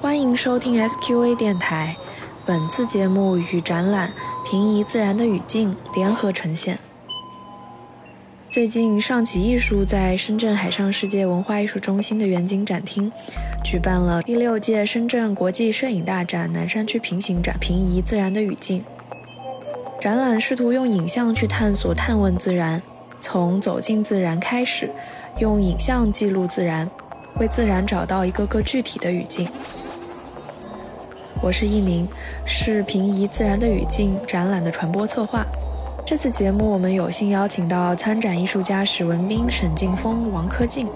欢迎收听 SQA 电台，本次节目与展览《平移自然的语境》联合呈现。最近，上起艺术在深圳海上世界文化艺术中心的远景展厅举办了第六届深圳国际摄影大展南山区平行展《平移自然的语境》。展览试图用影像去探索、探问自然，从走进自然开始，用影像记录自然，为自然找到一个个具体的语境。我是一鸣，是《平移自然的语境》展览的传播策划。这次节目，我们有幸邀请到参展艺术家史文斌、沈劲峰、王科静，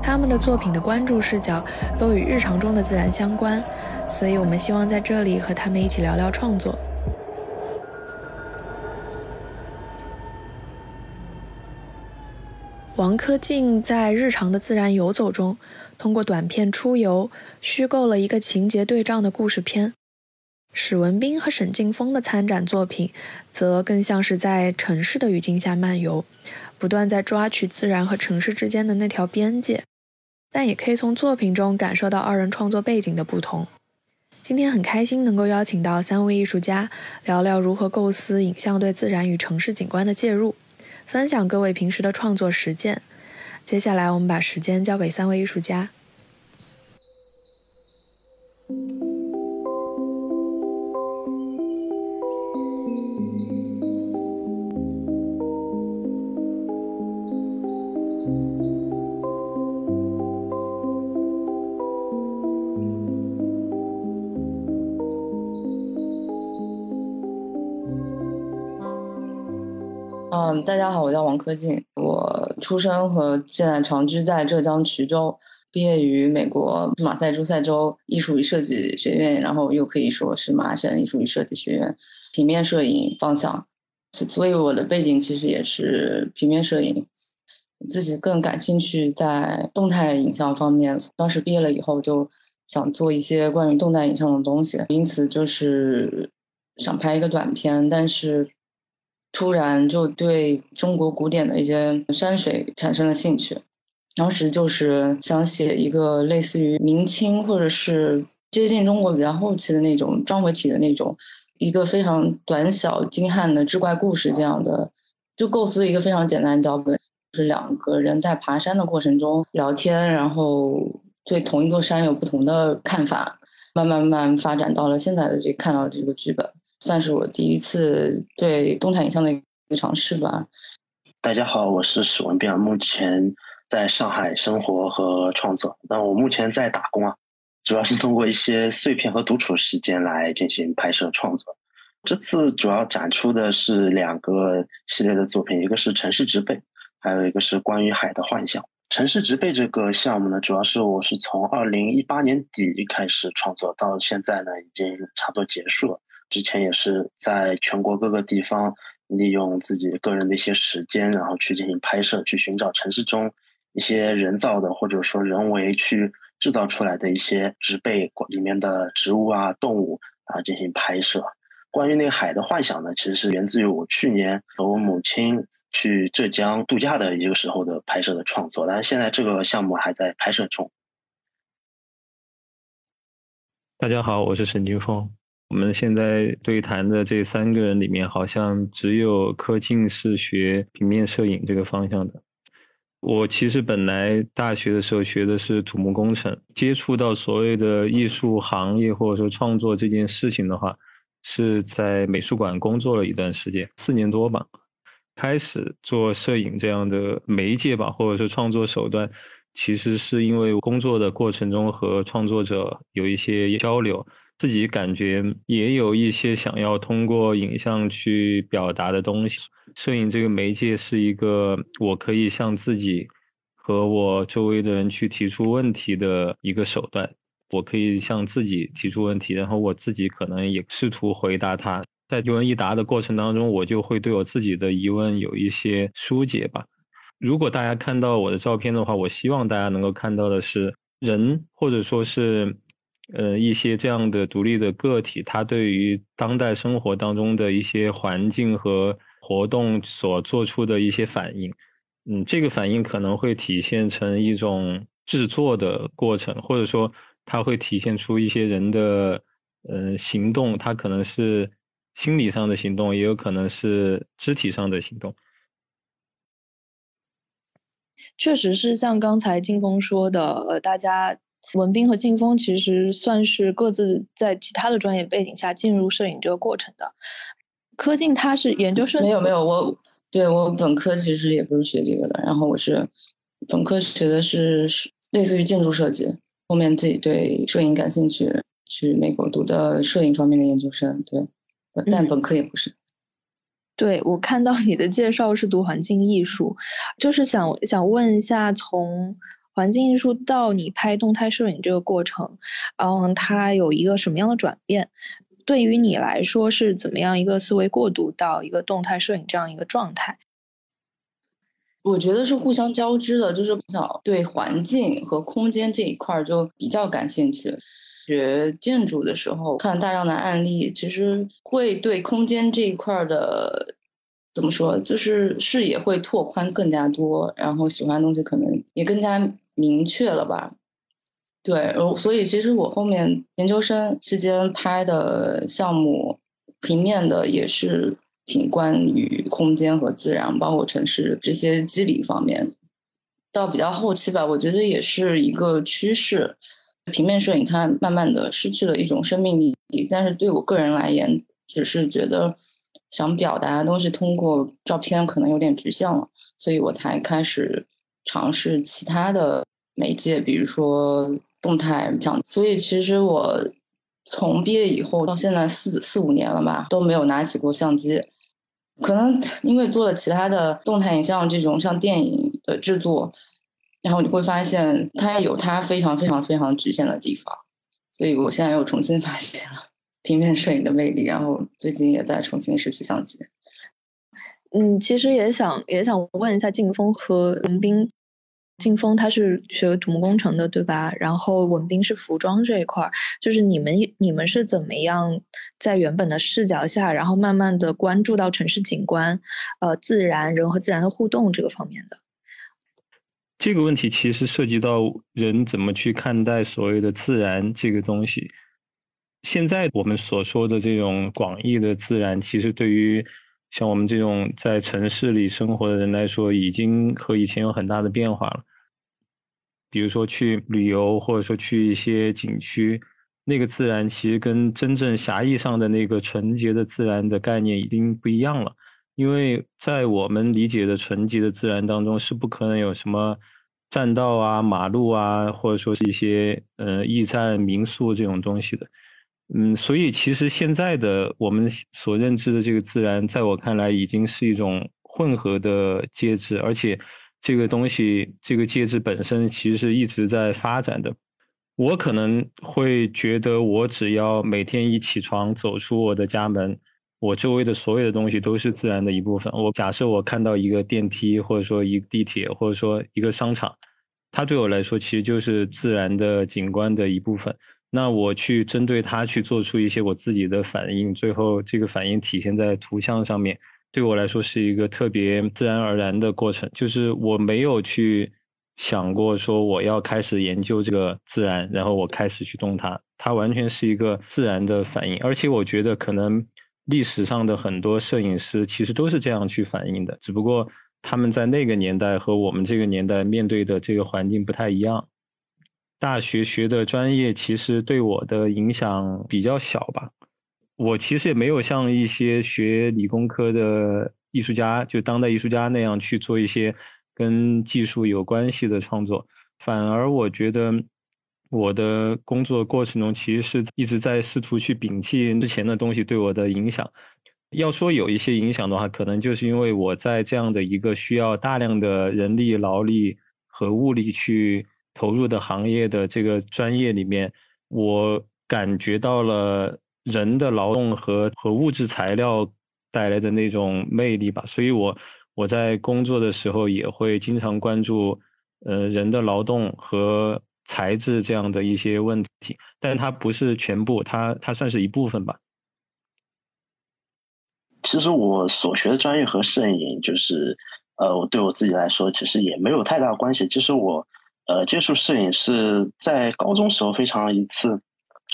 他们的作品的关注视角都与日常中的自然相关，所以我们希望在这里和他们一起聊聊创作。王科静在日常的自然游走中，通过短片出游，虚构了一个情节对仗的故事片。史文斌和沈劲峰的参展作品，则更像是在城市的语境下漫游，不断在抓取自然和城市之间的那条边界。但也可以从作品中感受到二人创作背景的不同。今天很开心能够邀请到三位艺术家，聊聊如何构思影像对自然与城市景观的介入，分享各位平时的创作实践。接下来，我们把时间交给三位艺术家。嗯，大家好，我叫王科进，我出生和现在长居在浙江衢州，毕业于美国马赛诸塞州艺术与设计学院，然后又可以说是麻省艺术与设计学院平面摄影方向，所以我的背景其实也是平面摄影，自己更感兴趣在动态影像方面。当时毕业了以后就想做一些关于动态影像的东西，因此就是想拍一个短片，但是。突然就对中国古典的一些山水产生了兴趣，当时就是想写一个类似于明清或者是接近中国比较后期的那种章回体的那种一个非常短小精悍的志怪故事这样的，就构思一个非常简单的脚本，是两个人在爬山的过程中聊天，然后对同一座山有不同的看法，慢慢慢发展到了现在的这看到这个剧本。算是我第一次对动态影像的一个尝试吧。大家好，我是史文斌，目前在上海生活和创作。那我目前在打工啊，主要是通过一些碎片和独处时间来进行拍摄创作。这次主要展出的是两个系列的作品，一个是城市植被，还有一个是关于海的幻想。城市植被这个项目呢，主要是我是从二零一八年底开始创作，到现在呢已经差不多结束了。之前也是在全国各个地方利用自己个人的一些时间，然后去进行拍摄，去寻找城市中一些人造的或者说人为去制造出来的一些植被里面的植物啊、动物啊进行拍摄。关于那个海的幻想呢，其实是源自于我去年和我母亲去浙江度假的一个时候的拍摄的创作，但是现在这个项目还在拍摄中。大家好，我是沈金峰。我们现在对谈的这三个人里面，好像只有柯静是学平面摄影这个方向的。我其实本来大学的时候学的是土木工程，接触到所谓的艺术行业或者说创作这件事情的话，是在美术馆工作了一段时间，四年多吧。开始做摄影这样的媒介吧，或者说创作手段，其实是因为工作的过程中和创作者有一些交流。自己感觉也有一些想要通过影像去表达的东西。摄影这个媒介是一个我可以向自己和我周围的人去提出问题的一个手段。我可以向自己提出问题，然后我自己可能也试图回答他。在一问一答的过程当中，我就会对我自己的疑问有一些疏解吧。如果大家看到我的照片的话，我希望大家能够看到的是人，或者说是。呃，一些这样的独立的个体，他对于当代生活当中的一些环境和活动所做出的一些反应，嗯，这个反应可能会体现成一种制作的过程，或者说它会体现出一些人的呃行动，它可能是心理上的行动，也有可能是肢体上的行动。确实是像刚才劲峰说的，呃，大家文斌和劲峰其实算是各自在其他的专业背景下进入摄影这个过程的。柯静他是研究生，没有没有，我对我本科其实也不是学这个的，然后我是本科学的是类似于建筑设计，后面自己对摄影感兴趣，去美国读的摄影方面的研究生，对，但本科也不是。对我看到你的介绍是读环境艺术，就是想想问一下，从环境艺术到你拍动态摄影这个过程，嗯，它有一个什么样的转变？对于你来说是怎么样一个思维过渡到一个动态摄影这样一个状态？我觉得是互相交织的，就是比较对环境和空间这一块就比较感兴趣。学建筑的时候，看大量的案例，其实会对空间这一块的怎么说，就是视野会拓宽更加多，然后喜欢的东西可能也更加明确了吧。对，所以其实我后面研究生期间拍的项目，平面的也是挺关于空间和自然，包括城市这些机理方面。到比较后期吧，我觉得也是一个趋势。平面摄影它慢慢的失去了一种生命力，但是对我个人来言，只是觉得想表达的东西通过照片可能有点局限了，所以我才开始尝试其他的媒介，比如说动态相。所以其实我从毕业以后到现在四四五年了吧，都没有拿起过相机，可能 因为做了其他的动态影像这种像电影的制作。然后你会发现，它有它非常非常非常局限的地方，所以我现在又重新发现了平面摄影的魅力。然后最近也在重新拾起相机。嗯，其实也想也想问一下劲峰和文斌。劲峰他是学土木工程的，对吧？然后文斌是服装这一块儿，就是你们你们是怎么样在原本的视角下，然后慢慢的关注到城市景观、呃自然人和自然的互动这个方面的？这个问题其实涉及到人怎么去看待所谓的自然这个东西。现在我们所说的这种广义的自然，其实对于像我们这种在城市里生活的人来说，已经和以前有很大的变化了。比如说去旅游，或者说去一些景区，那个自然其实跟真正狭义上的那个纯洁的自然的概念已经不一样了。因为在我们理解的纯洁的自然当中，是不可能有什么栈道啊、马路啊，或者说是一些呃驿站、民宿这种东西的。嗯，所以其实现在的我们所认知的这个自然，在我看来已经是一种混合的介质，而且这个东西、这个介质本身其实是一直在发展的。我可能会觉得，我只要每天一起床，走出我的家门。我周围的所有的东西都是自然的一部分。我假设我看到一个电梯，或者说一个地铁，或者说一个商场，它对我来说其实就是自然的景观的一部分。那我去针对它去做出一些我自己的反应，最后这个反应体现在图像上面，对我来说是一个特别自然而然的过程。就是我没有去想过说我要开始研究这个自然，然后我开始去动它，它完全是一个自然的反应。而且我觉得可能。历史上的很多摄影师其实都是这样去反应的，只不过他们在那个年代和我们这个年代面对的这个环境不太一样。大学学的专业其实对我的影响比较小吧。我其实也没有像一些学理工科的艺术家，就当代艺术家那样去做一些跟技术有关系的创作，反而我觉得。我的工作过程中，其实是一直在试图去摒弃之前的东西对我的影响。要说有一些影响的话，可能就是因为我在这样的一个需要大量的人力、劳力和物力去投入的行业的这个专业里面，我感觉到了人的劳动和和物质材料带来的那种魅力吧。所以，我我在工作的时候也会经常关注，呃，人的劳动和。材质这样的一些问题，但它不是全部，它它算是一部分吧。其实我所学的专业和摄影就是，呃，我对我自己来说其实也没有太大关系。其实我呃接触摄影是在高中时候非常一次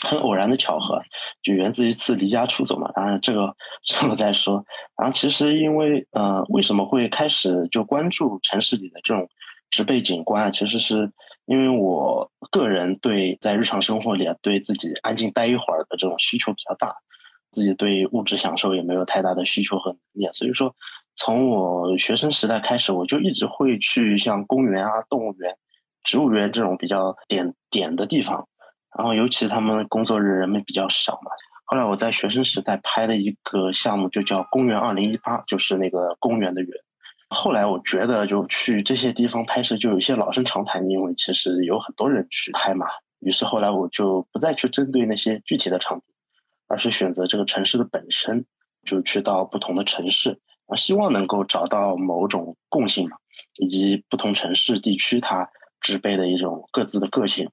很偶然的巧合，就源自一次离家出走嘛。当然这个之后再说。然后其实因为呃为什么会开始就关注城市里的这种植被景观啊？其实是因为我个人对在日常生活里啊对自己安静待一会儿的这种需求比较大。自己对物质享受也没有太大的需求和能力，所以说从我学生时代开始，我就一直会去像公园啊、动物园、植物园这种比较点点的地方。然后尤其他们工作日人们比较少嘛。后来我在学生时代拍了一个项目，就叫“公园二零一八”，就是那个公园的园。后来我觉得就去这些地方拍摄就有些老生常谈，因为其实有很多人去拍嘛。于是后来我就不再去针对那些具体的场景。而是选择这个城市的本身，就去到不同的城市啊，希望能够找到某种共性嘛，以及不同城市地区它植被的一种各自的个性。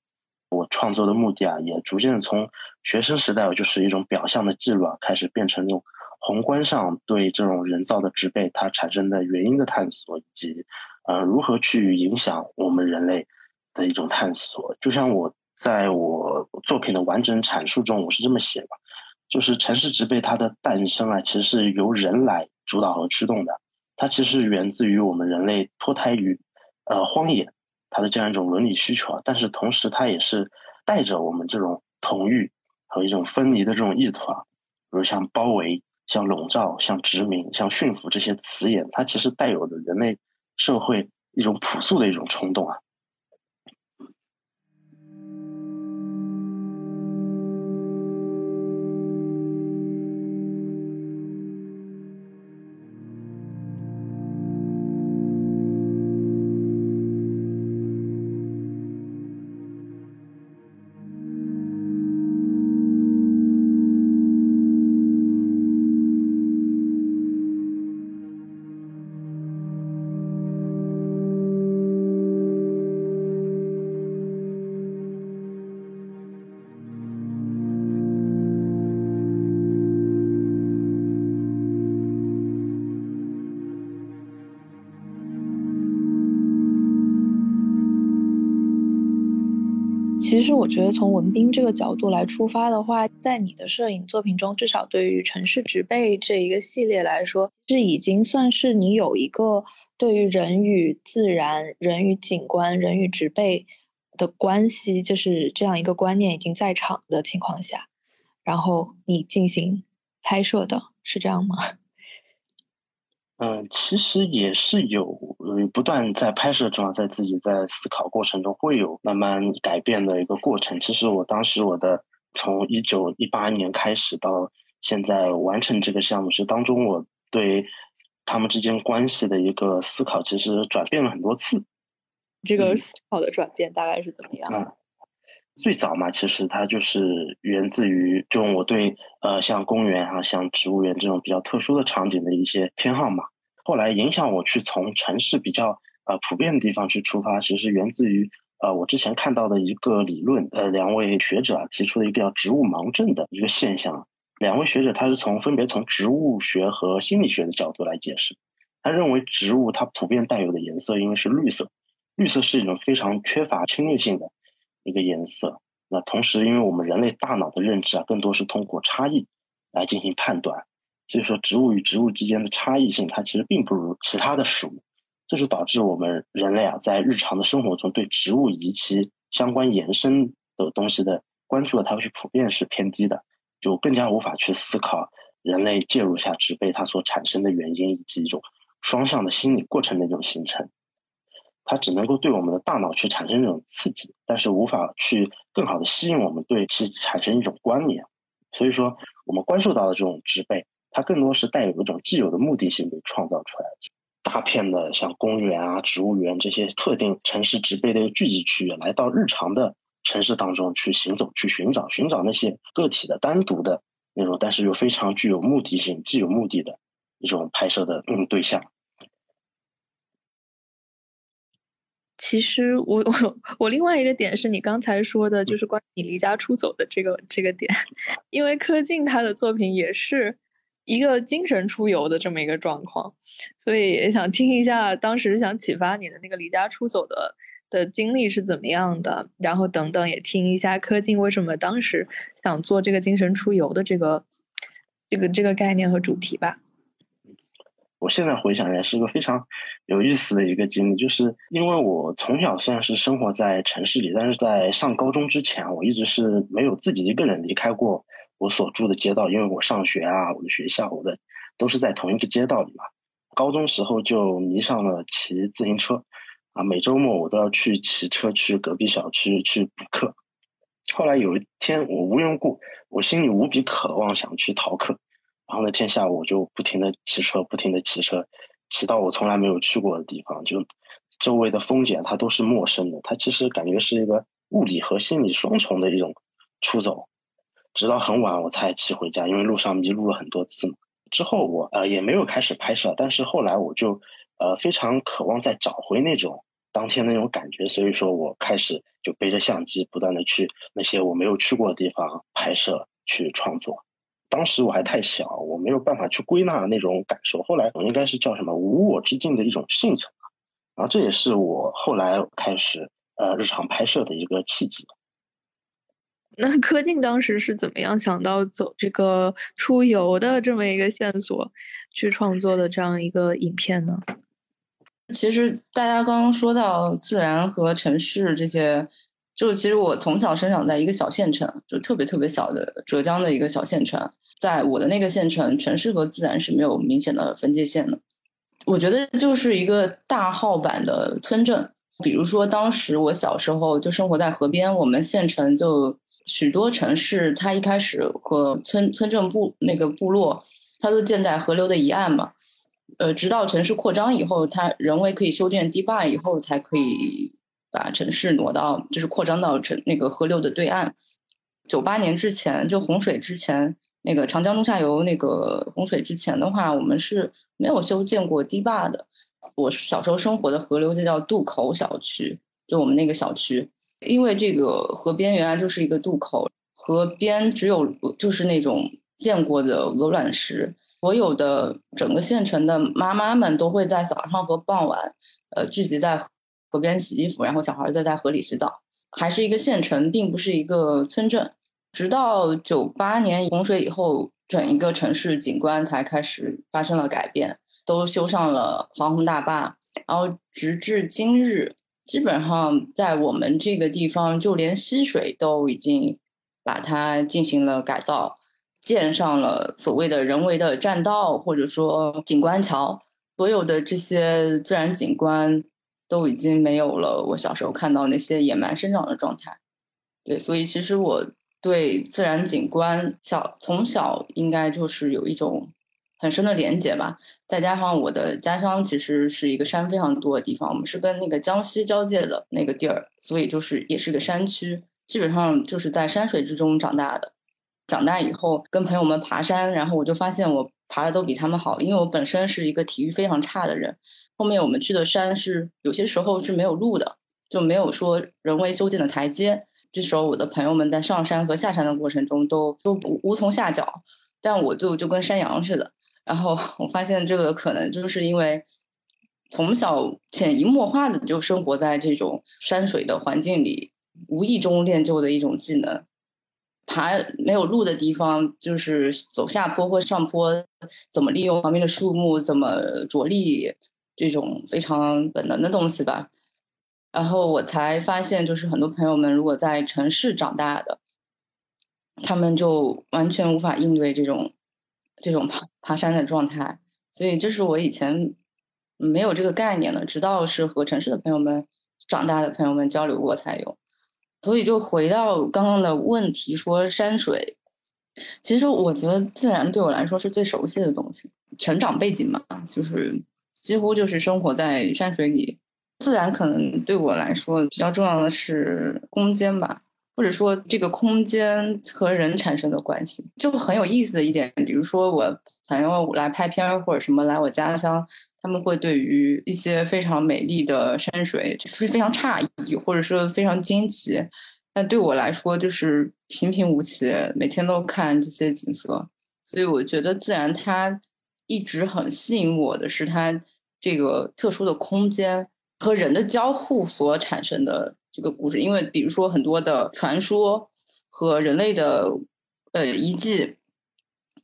我创作的目的啊，也逐渐从学生时代就是一种表象的记录啊，开始变成那种宏观上对这种人造的植被它产生的原因的探索，以及呃如何去影响我们人类的一种探索。就像我在我作品的完整阐述中，我是这么写的。就是城市植被它的诞生啊，其实是由人来主导和驱动的。它其实源自于我们人类脱胎于呃荒野，它的这样一种伦理需求啊。但是同时，它也是带着我们这种同欲和一种分离的这种意图啊。比如像包围、像笼罩、像殖民、像驯服这些词眼，它其实带有的人类社会一种朴素的一种冲动啊。其实我觉得从文斌这个角度来出发的话，在你的摄影作品中，至少对于城市植被这一个系列来说，是已经算是你有一个对于人与自然、人与景观、人与植被的关系，就是这样一个观念已经在场的情况下，然后你进行拍摄的是这样吗？嗯，其实也是有，呃，不断在拍摄中，在自己在思考过程中会有慢慢改变的一个过程。其实我当时我的从一九一八年开始到现在完成这个项目，是当中我对他们之间关系的一个思考，其实转变了很多次。这个思考的转变大概是怎么样？最早嘛，其实它就是源自于就我对呃像公园啊、像植物园这种比较特殊的场景的一些偏好嘛。后来影响我去从城市比较呃普遍的地方去出发，其实源自于呃我之前看到的一个理论，呃两位学者啊提出的一个叫植物盲症的一个现象。两位学者他是从分别从植物学和心理学的角度来解释。他认为植物它普遍带有的颜色因为是绿色，绿色是一种非常缺乏侵略性的。一个颜色，那同时，因为我们人类大脑的认知啊，更多是通过差异来进行判断，所以说植物与植物之间的差异性，它其实并不如其他的食物，这就导致我们人类啊，在日常的生活中对植物及其相关延伸的东西的关注，它会普遍是偏低的，就更加无法去思考人类介入下植被它所产生的原因，以及一种双向的心理过程的一种形成。它只能够对我们的大脑去产生这种刺激，但是无法去更好的吸引我们对其产生一种关联。所以说，我们关注到的这种植被，它更多是带有一种既有的目的性被创造出来的。大片的像公园啊、植物园这些特定城市植被的聚集区域，来到日常的城市当中去行走、去寻找、寻找那些个体的单独的那种，但是又非常具有目的性、既有目的的一种拍摄的嗯对象。其实我我 我另外一个点是你刚才说的，就是关于你离家出走的这个这个点，因为柯静他的作品也是一个精神出游的这么一个状况，所以也想听一下当时想启发你的那个离家出走的的经历是怎么样的，然后等等也听一下柯静为什么当时想做这个精神出游的这个这个这个概念和主题吧。我现在回想起来是个非常有意思的一个经历，就是因为我从小虽然是生活在城市里，但是在上高中之前，我一直是没有自己一个人离开过。我所住的街道，因为我上学啊，我的学校，我的都是在同一个街道里嘛。高中时候就迷上了骑自行车，啊，每周末我都要去骑车去隔壁小区去补课。后来有一天，我无缘故，我心里无比渴望想去逃课，然后那天下午我就不停的骑车，不停的骑车，骑到我从来没有去过的地方，就周围的风景它都是陌生的，它其实感觉是一个物理和心理双重的一种出走。直到很晚我才骑回家，因为路上迷路了很多次嘛。之后我呃也没有开始拍摄，但是后来我就呃非常渴望再找回那种当天那种感觉，所以说我开始就背着相机，不断的去那些我没有去过的地方拍摄去创作。当时我还太小，我没有办法去归纳那种感受。后来我应该是叫什么无我之境的一种幸存然后这也是我后来开始呃日常拍摄的一个契机。那柯静当时是怎么样想到走这个出游的这么一个线索，去创作的这样一个影片呢？其实大家刚刚说到自然和城市这些，就其实我从小生长在一个小县城，就特别特别小的浙江的一个小县城，在我的那个县城，城市和自然是没有明显的分界线的。我觉得就是一个大号版的村镇，比如说当时我小时候就生活在河边，我们县城就。许多城市，它一开始和村村镇部那个部落，它都建在河流的一岸嘛。呃，直到城市扩张以后，它人为可以修建堤坝以后，才可以把城市挪到，就是扩张到城那个河流的对岸。九八年之前，就洪水之前，那个长江中下游那个洪水之前的话，我们是没有修建过堤坝的。我小时候生活的河流就叫渡口小区，就我们那个小区。因为这个河边原来就是一个渡口，河边只有就是那种见过的鹅卵石。所有的整个县城的妈妈们都会在早上和傍晚，呃，聚集在河边洗衣服，然后小孩再在河里洗澡。还是一个县城，并不是一个村镇。直到九八年洪水以后，整一个城市景观才开始发生了改变，都修上了防洪大坝，然后直至今日。基本上在我们这个地方，就连溪水都已经把它进行了改造，建上了所谓的人为的栈道，或者说景观桥。所有的这些自然景观都已经没有了我小时候看到那些野蛮生长的状态。对，所以其实我对自然景观小从小应该就是有一种很深的连结吧。再加上我的家乡其实是一个山非常多的地方，我们是跟那个江西交界的那个地儿，所以就是也是个山区，基本上就是在山水之中长大的。长大以后跟朋友们爬山，然后我就发现我爬的都比他们好，因为我本身是一个体育非常差的人。后面我们去的山是有些时候是没有路的，就没有说人为修建的台阶。这时候我的朋友们在上山和下山的过程中都都无从下脚，但我就就跟山羊似的。然后我发现这个可能就是因为从小潜移默化的就生活在这种山水的环境里，无意中练就的一种技能。爬没有路的地方，就是走下坡或上坡，怎么利用旁边的树木，怎么着力，这种非常本能的东西吧。然后我才发现，就是很多朋友们如果在城市长大的，他们就完全无法应对这种。这种爬爬山的状态，所以这是我以前没有这个概念的，直到是和城市的朋友们长大的朋友们交流过才有。所以就回到刚刚的问题，说山水，其实我觉得自然对我来说是最熟悉的东西，成长背景嘛，就是几乎就是生活在山水里。自然可能对我来说比较重要的是空间吧。或者说，这个空间和人产生的关系就很有意思的一点。比如说，我朋友来拍片或者什么来我家乡，他们会对于一些非常美丽的山水非非常诧异，或者说非常惊奇。但对我来说，就是平平无奇，每天都看这些景色，所以我觉得自然它一直很吸引我的是它这个特殊的空间和人的交互所产生的这个故事。因为比如说很多的传说和人类的呃遗迹，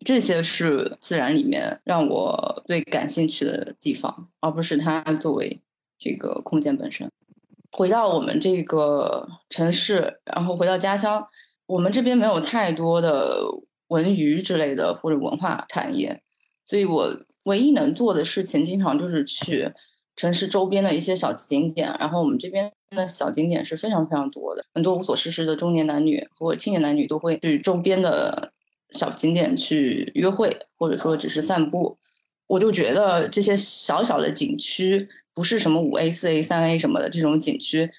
这些是自然里面让我最感兴趣的地方，而不是它作为这个空间本身。回到我们这个城市，然后回到家乡，我们这边没有太多的文娱之类的或者文化产业，所以我唯一能做的事情，经常就是去城市周边的一些小景点。然后我们这边的小景点是非常非常多的，很多无所事事的中年男女或青年男女都会去周边的小景点去约会，或者说只是散步。我就觉得这些小小的景区。不是什么五 A、四 A、三 A 什么的这种景区，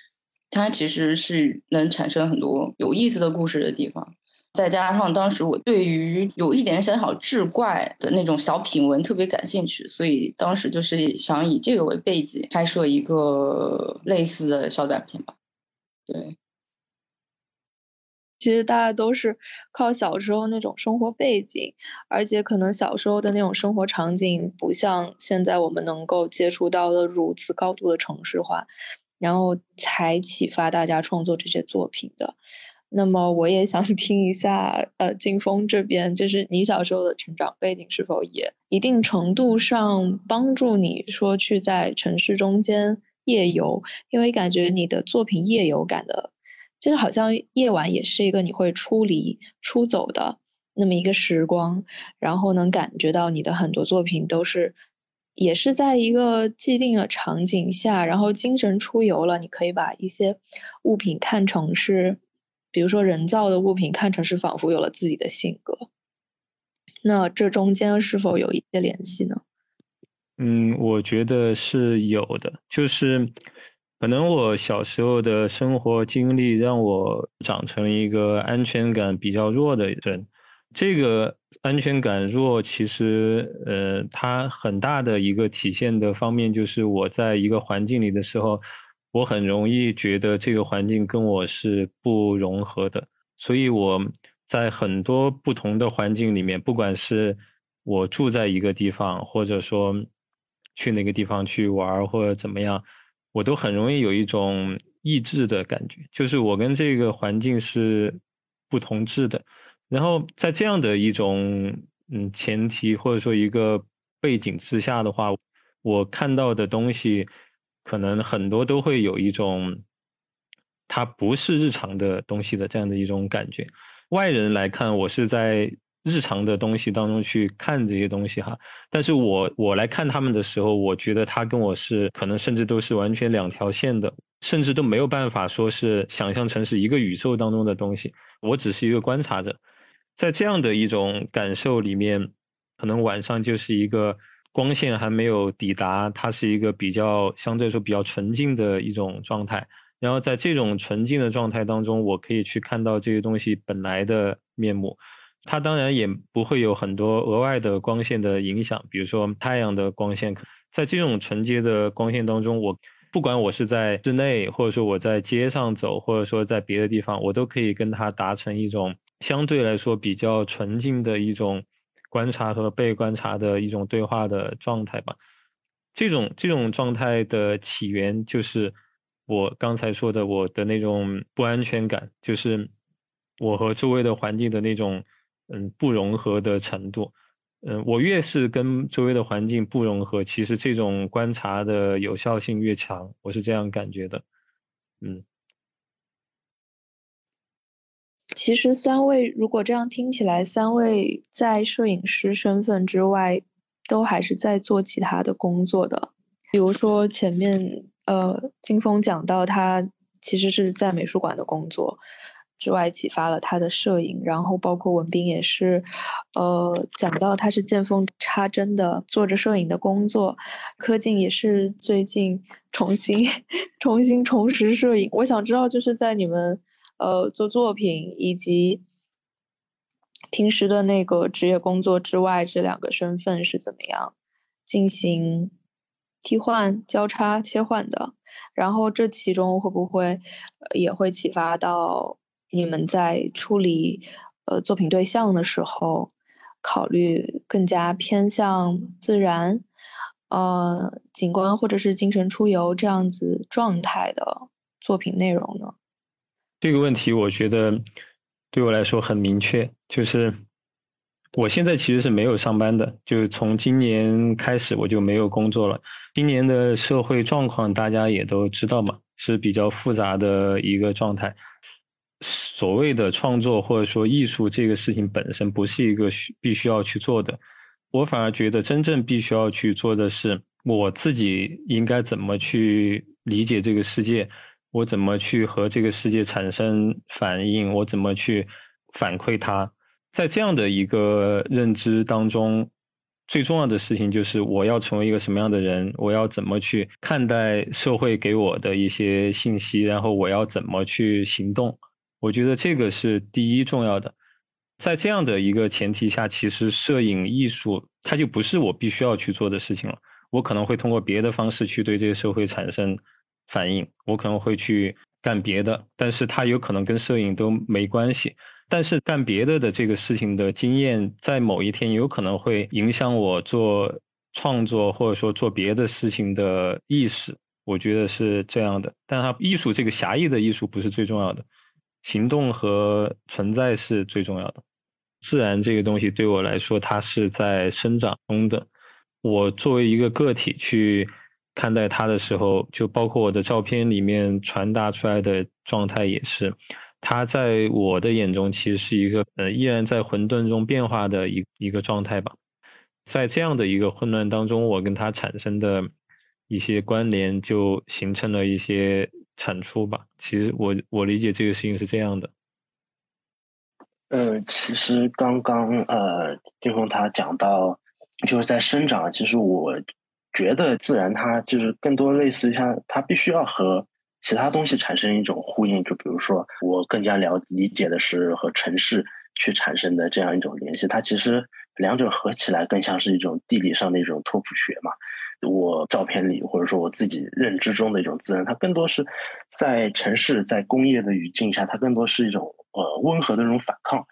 它其实是能产生很多有意思的故事的地方。再加上当时我对于有一点小小志怪的那种小品文特别感兴趣，所以当时就是想以这个为背景拍摄一个类似的小短片吧。对。其实大家都是靠小时候那种生活背景，而且可能小时候的那种生活场景不像现在我们能够接触到的如此高度的城市化，然后才启发大家创作这些作品的。那么我也想 听一下，呃，金峰这边，就是你小时候的成长背景是否也一定程度上帮助你说去在城市中间夜游？因为感觉你的作品夜游感的。就是好像夜晚也是一个你会出离、出走的那么一个时光，然后能感觉到你的很多作品都是，也是在一个既定的场景下，然后精神出游了。你可以把一些物品看成是，比如说人造的物品，看成是仿佛有了自己的性格。那这中间是否有一些联系呢？嗯，我觉得是有的，就是。可能我小时候的生活经历让我长成一个安全感比较弱的人。这个安全感弱，其实呃，它很大的一个体现的方面就是我在一个环境里的时候，我很容易觉得这个环境跟我是不融合的。所以我在很多不同的环境里面，不管是我住在一个地方，或者说去那个地方去玩或者怎么样。我都很容易有一种异质的感觉，就是我跟这个环境是不同质的。然后在这样的一种嗯前提或者说一个背景之下的话，我看到的东西可能很多都会有一种它不是日常的东西的这样的一种感觉。外人来看，我是在。日常的东西当中去看这些东西哈，但是我我来看他们的时候，我觉得他跟我是可能甚至都是完全两条线的，甚至都没有办法说是想象成是一个宇宙当中的东西。我只是一个观察者，在这样的一种感受里面，可能晚上就是一个光线还没有抵达，它是一个比较相对说比较纯净的一种状态。然后在这种纯净的状态当中，我可以去看到这些东西本来的面目。它当然也不会有很多额外的光线的影响，比如说太阳的光线。在这种纯洁的光线当中，我不管我是在室内，或者说我在街上走，或者说在别的地方，我都可以跟它达成一种相对来说比较纯净的一种观察和被观察的一种对话的状态吧。这种这种状态的起源就是我刚才说的我的那种不安全感，就是我和周围的环境的那种。嗯，不融合的程度，嗯，我越是跟周围的环境不融合，其实这种观察的有效性越强，我是这样感觉的。嗯，其实三位如果这样听起来，三位在摄影师身份之外，都还是在做其他的工作的。比如说前面呃，金峰讲到他其实是在美术馆的工作。之外启发了他的摄影，然后包括文斌也是，呃，讲到他是见缝插针的做着摄影的工作，柯静也是最近重新 重新重拾摄影。我想知道就是在你们呃做作品以及平时的那个职业工作之外，这两个身份是怎么样进行替换、交叉、切换的？然后这其中会不会也会启发到？你们在处理呃作品对象的时候，考虑更加偏向自然，呃，景观或者是精神出游这样子状态的作品内容呢？这个问题我觉得对我来说很明确，就是我现在其实是没有上班的，就从今年开始我就没有工作了。今年的社会状况大家也都知道嘛，是比较复杂的一个状态。所谓的创作或者说艺术这个事情本身不是一个需必须要去做的，我反而觉得真正必须要去做的是我自己应该怎么去理解这个世界，我怎么去和这个世界产生反应，我怎么去反馈它。在这样的一个认知当中，最重要的事情就是我要成为一个什么样的人，我要怎么去看待社会给我的一些信息，然后我要怎么去行动。我觉得这个是第一重要的，在这样的一个前提下，其实摄影艺术它就不是我必须要去做的事情了。我可能会通过别的方式去对这个社会产生反应，我可能会去干别的，但是它有可能跟摄影都没关系。但是干别的的这个事情的经验，在某一天有可能会影响我做创作或者说做别的事情的意识。我觉得是这样的，但它艺术这个狭义的艺术不是最重要的。行动和存在是最重要的。自然这个东西对我来说，它是在生长中的。我作为一个个体去看待它的时候，就包括我的照片里面传达出来的状态也是，它在我的眼中其实是一个呃依然在混沌中变化的一一个状态吧。在这样的一个混乱当中，我跟它产生的一些关联，就形成了一些。产出吧，其实我我理解这个事情是这样的。呃，其实刚刚呃，金峰他讲到就是在生长，其实我觉得自然它就是更多类似于像它必须要和其他东西产生一种呼应，就比如说我更加了理解的是和城市去产生的这样一种联系，它其实两者合起来更像是一种地理上的一种拓扑学嘛。我照片里，或者说我自己认知中的一种自然，它更多是在城市、在工业的语境下，它更多是一种呃温和的这种反抗。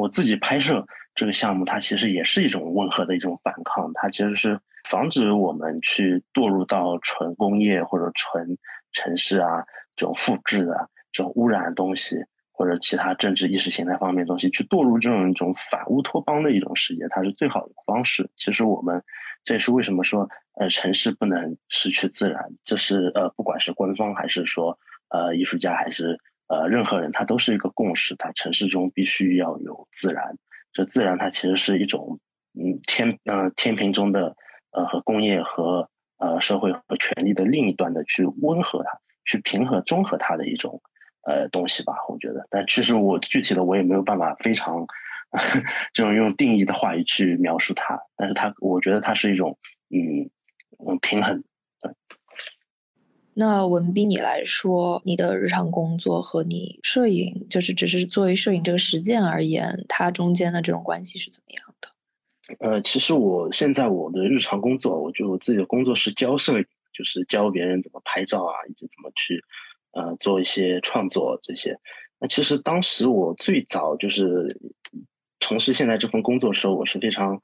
我自己拍摄这个项目，它其实也是一种温和的一种反抗，它其实是防止我们去堕入到纯工业或者纯城市啊这种复制的这种污染的东西，或者其他政治意识形态方面的东西，去堕入这种一种反乌托邦的一种世界，它是最好的方式。其实我们。这也是为什么说，呃，城市不能失去自然。这是呃，不管是官方还是说，呃，艺术家还是呃，任何人，他都是一个共识。他城市中必须要有自然。这自然它其实是一种，嗯，天，嗯，天平中的，呃，和工业和呃社会和权力的另一端的去温和它，去平和中和它的一种，呃，东西吧。我觉得，但其实我具体的我也没有办法非常。这种用定义的话语去描述它，但是它，我觉得它是一种，嗯嗯，平衡。那文斌，你来说，你的日常工作和你摄影，就是只是作为摄影这个实践而言，它中间的这种关系是怎么样的？呃，其实我现在我的日常工作，我就自己的工作是教摄影，就是教别人怎么拍照啊，以及怎么去呃做一些创作这些。那其实当时我最早就是。从事现在这份工作的时候，我是非常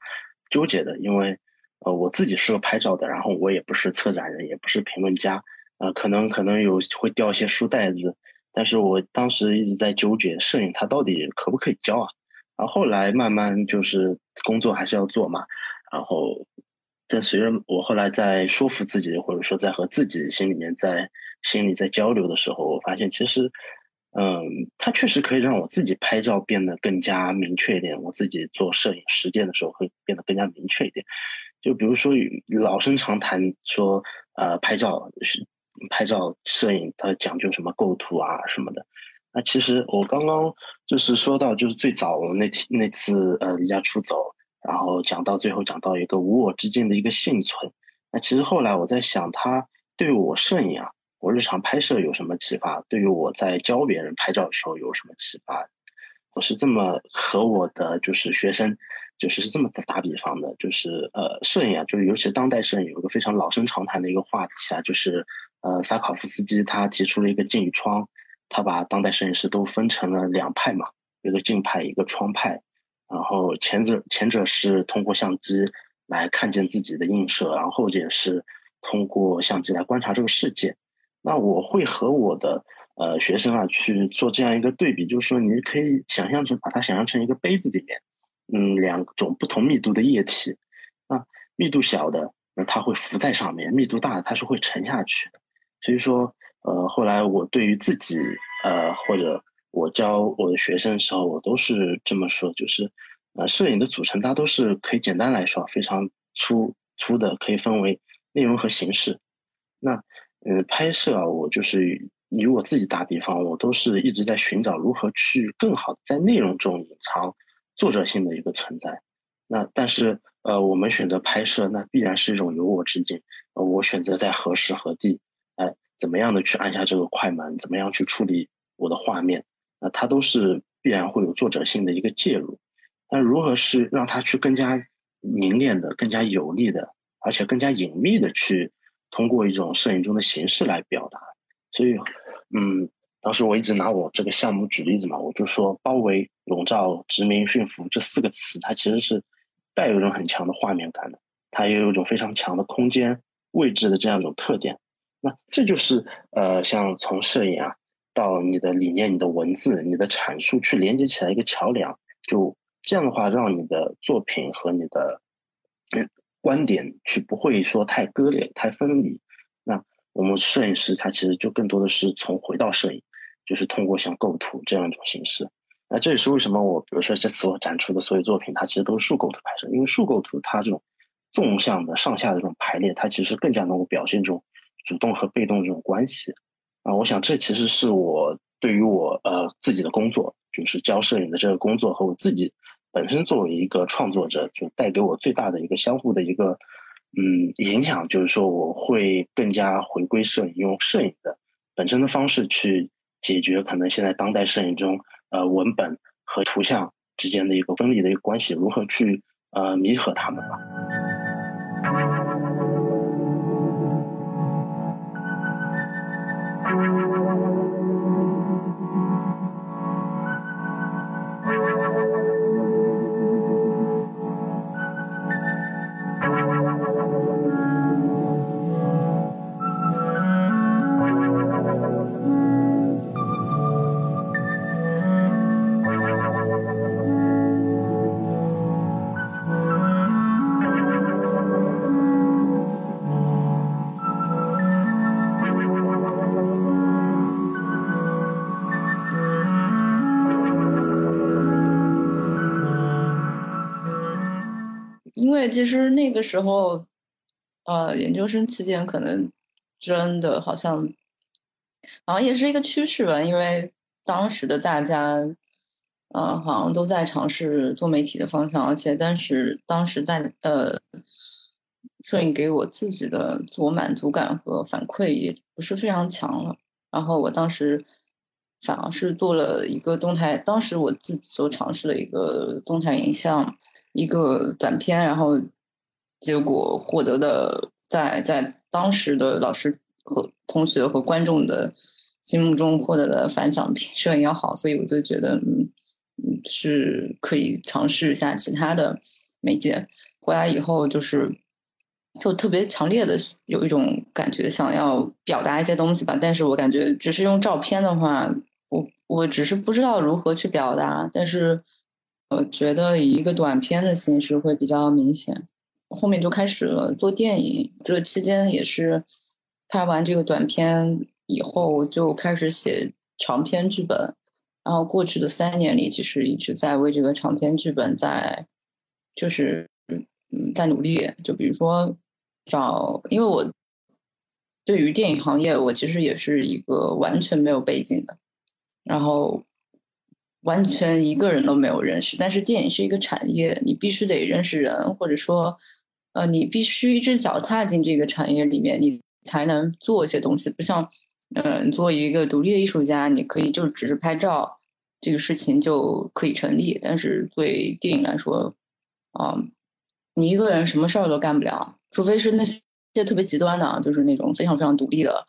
纠结的，因为呃，我自己是个拍照的，然后我也不是策展人，也不是评论家，呃，可能可能有会掉一些书袋子，但是我当时一直在纠结摄影它到底可不可以教啊？然后后来慢慢就是工作还是要做嘛，然后在随着我后来在说服自己，或者说在和自己心里面在心里在交流的时候，我发现其实。嗯，它确实可以让我自己拍照变得更加明确一点。我自己做摄影实践的时候会变得更加明确一点。就比如说老生常谈说，呃，拍照是拍照摄影，它讲究什么构图啊什么的。那其实我刚刚就是说到，就是最早那天那次呃离家出走，然后讲到最后讲到一个无我之境的一个幸存。那其实后来我在想，他对我摄影啊。我日常拍摄有什么启发？对于我在教别人拍照的时候有什么启发？我是这么和我的就是学生，就是是这么打比方的，就是呃，摄影啊，就是尤其当代摄影，有一个非常老生常谈的一个话题啊，就是呃，萨考夫斯基他提出了一个镜与窗，他把当代摄影师都分成了两派嘛，一个镜派，一个窗派。然后前者前者是通过相机来看见自己的映射，然后后者是通过相机来观察这个世界。那我会和我的呃学生啊去做这样一个对比，就是说你可以想象成把它想象成一个杯子里面，嗯，两种不同密度的液体。那密度小的，那它会浮在上面；密度大的，它是会沉下去的。所以说，呃，后来我对于自己呃或者我教我的学生的时候，我都是这么说，就是，呃，摄影的组成，它都是可以简单来说非常粗粗的，可以分为内容和形式。那，嗯，拍摄啊，我就是以我自己打比方，我都是一直在寻找如何去更好在内容中隐藏作者性的一个存在。那但是，呃，我们选择拍摄，那必然是一种由我之境。呃，我选择在何时何地，怎么样的去按下这个快门，怎么样去处理我的画面。那它都是必然会有作者性的一个介入，那如何是让它去更加凝练的、更加有力的，而且更加隐秘的去通过一种摄影中的形式来表达？所以，嗯，当时我一直拿我这个项目举例子嘛，我就说包围、笼罩、殖民、驯服这四个词，它其实是带有一种很强的画面感的，它也有一种非常强的空间位置的这样一种特点。那这就是呃，像从摄影啊。到你的理念、你的文字、你的阐述去连接起来一个桥梁，就这样的话，让你的作品和你的观点去不会说太割裂、太分离。那我们摄影师他其实就更多的是从回到摄影，就是通过像构图这样一种形式。那这也是为什么我比如说这次我展出的所有作品，它其实都是竖构图拍摄，因为竖构图它这种纵向的上下的这种排列，它其实更加能够表现这种主动和被动这种关系。啊，我想这其实是我对于我呃自己的工作，就是教摄影的这个工作和我自己本身作为一个创作者，就带给我最大的一个相互的一个嗯影响，就是说我会更加回归摄影，用摄影的本身的方式去解决可能现在当代摄影中呃文本和图像之间的一个分离的一个关系，如何去呃弥合它们吧。其实那个时候，呃，研究生期间可能真的好像，好像也是一个趋势吧。因为当时的大家，呃，好像都在尝试做媒体的方向，而且当时当时在呃，摄影给我自己的自我满足感和反馈也不是非常强了。然后我当时反而是做了一个动态，当时我自己就尝试了一个动态影像。一个短片，然后结果获得的在在当时的老师和同学和观众的心目中获得的反响比摄影要好，所以我就觉得嗯嗯是可以尝试一下其他的媒介。回来以后就是就特别强烈的有一种感觉，想要表达一些东西吧。但是我感觉只是用照片的话，我我只是不知道如何去表达，但是。我觉得以一个短片的形式会比较明显，后面就开始了做电影。这期间也是拍完这个短片以后，就开始写长篇剧本。然后过去的三年里，其实一直在为这个长篇剧本在，就是嗯在努力。就比如说找，因为我对于电影行业，我其实也是一个完全没有背景的，然后。完全一个人都没有认识，但是电影是一个产业，你必须得认识人，或者说，呃，你必须一只脚踏进这个产业里面，你才能做一些东西。不像，嗯，做一个独立的艺术家，你可以就只是拍照，这个事情就可以成立。但是对电影来说，啊，你一个人什么事儿都干不了，除非是那些特别极端的，就是那种非常非常独立的，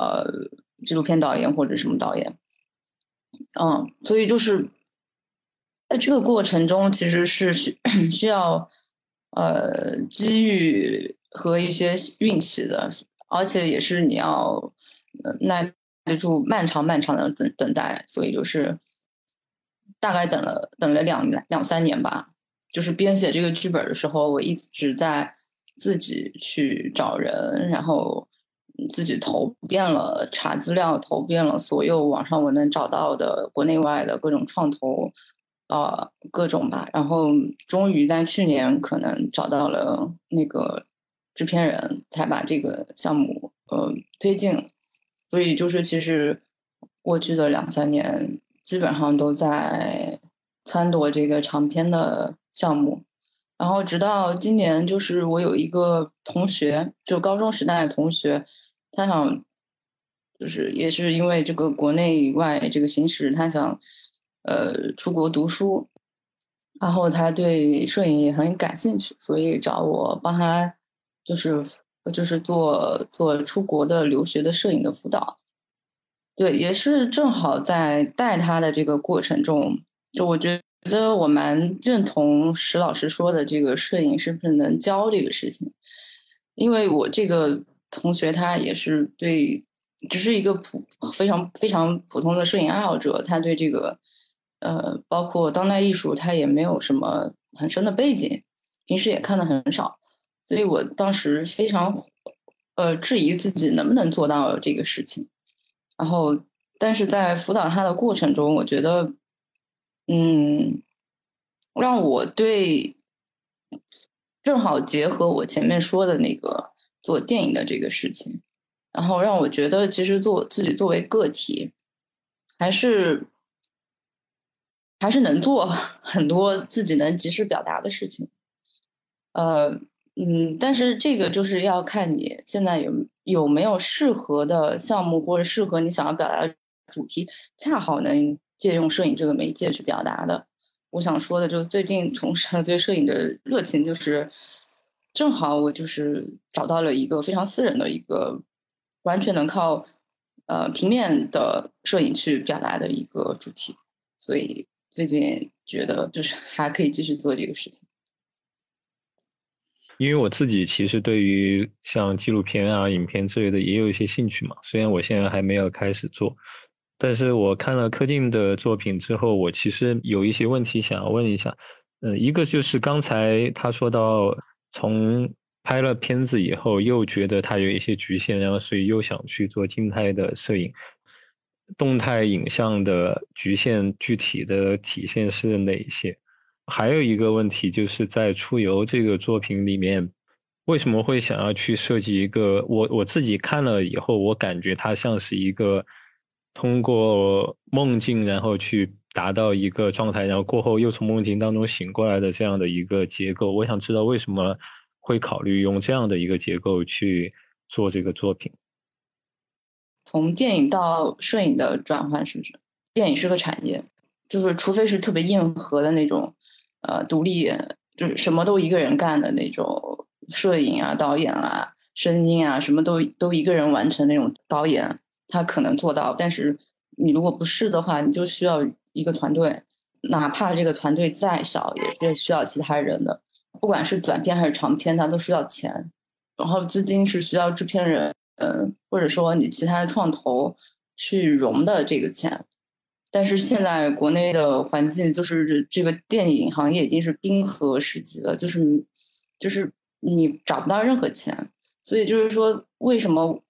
呃，纪录片导演或者什么导演。嗯，所以就是在这个过程中，其实是需 需要呃机遇和一些运气的，而且也是你要耐得住漫长漫长的等等待，所以就是大概等了等了两两三年吧。就是编写这个剧本的时候，我一直在自己去找人，然后自己投遍了查资料，投遍了所有网上我能找到的国内外的各种创投。呃，各种吧，然后终于在去年可能找到了那个制片人，才把这个项目呃推进。所以就是其实过去的两三年，基本上都在撺掇这个长篇的项目。然后直到今年，就是我有一个同学，就高中时代的同学，他想，就是也是因为这个国内外这个形势，他想。呃，出国读书，然后他对摄影也很感兴趣，所以找我帮他，就是就是做做出国的留学的摄影的辅导。对，也是正好在带他的这个过程中，就我觉得我蛮认同石老师说的这个摄影是不是能教这个事情，因为我这个同学他也是对，只是一个普非常非常普通的摄影爱好者，他对这个。呃，包括当代艺术，他也没有什么很深的背景，平时也看的很少，所以我当时非常呃质疑自己能不能做到这个事情。然后，但是在辅导他的过程中，我觉得，嗯，让我对正好结合我前面说的那个做电影的这个事情，然后让我觉得，其实做自己作为个体，还是。还是能做 很多自己能及时表达的事情，呃，嗯，但是这个就是要看你现在有有没有适合的项目或者适合你想要表达的主题，恰好能借用摄影这个媒介去表达的。我想说的就是最近重拾了对摄影的热情，就是正好我就是找到了一个非常私人的一个完全能靠呃平面的摄影去表达的一个主题，所以。最近觉得就是 还可以继续做这个事情，因为我自己其实对于像纪录片啊、影片之类的也有一些兴趣嘛。虽然我现在还没有开始做，但是我看了柯静的作品之后，我其实有一些问题想要问一下。嗯，一个就是刚才他说到，从拍了片子以后，又觉得它有一些局限，然后所以又想去做静态的摄影。动态影像的局限具体的体现是哪一些？还有一个问题就是在《出游》这个作品里面，为什么会想要去设计一个？我我自己看了以后，我感觉它像是一个通过梦境，然后去达到一个状态，然后过后又从梦境当中醒过来的这样的一个结构。我想知道为什么会考虑用这样的一个结构去做这个作品。从电影到摄影的转换是不是？电影是个产业，就是除非是特别硬核的那种，呃，独立就是什么都一个人干的那种摄影啊、导演啊、声音啊，什么都都一个人完成那种导演，他可能做到。但是你如果不是的话，你就需要一个团队，哪怕这个团队再小，也是需要其他人的。不管是短片还是长片，它都需要钱，然后资金是需要制片人。嗯，或者说你其他的创投去融的这个钱，但是现在国内的环境就是这个电影行业已经是冰河时期了，就是就是你找不到任何钱，所以就是说为什么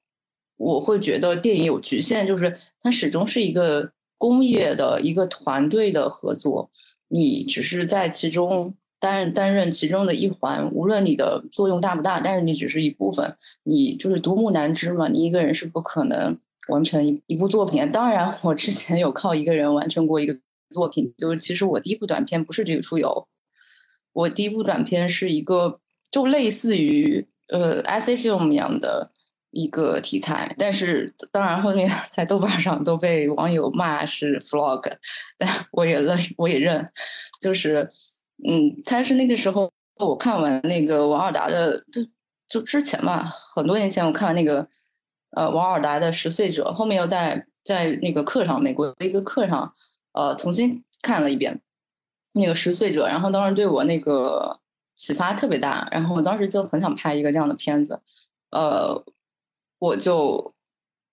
我会觉得电影有局限，就是它始终是一个工业的一个团队的合作，你只是在其中。担任担任其中的一环，无论你的作用大不大，但是你只是一部分，你就是独木难支嘛，你一个人是不可能完成一一部作品。当然，我之前有靠一个人完成过一个作品，就是其实我第一部短片不是这个出游，我第一部短片是一个就类似于呃 S A film 一样的一个题材，但是当然后面 在豆瓣上都被网友骂是 vlog，但我也认我也认，就是。嗯，他是那个时候我看完那个王尔达的，就就之前嘛，很多年前我看完那个呃王尔达的《十岁者》，后面又在在那个课上，美国的一个课上，呃重新看了一遍，那个《十岁者》，然后当时对我那个启发特别大，然后我当时就很想拍一个这样的片子，呃，我就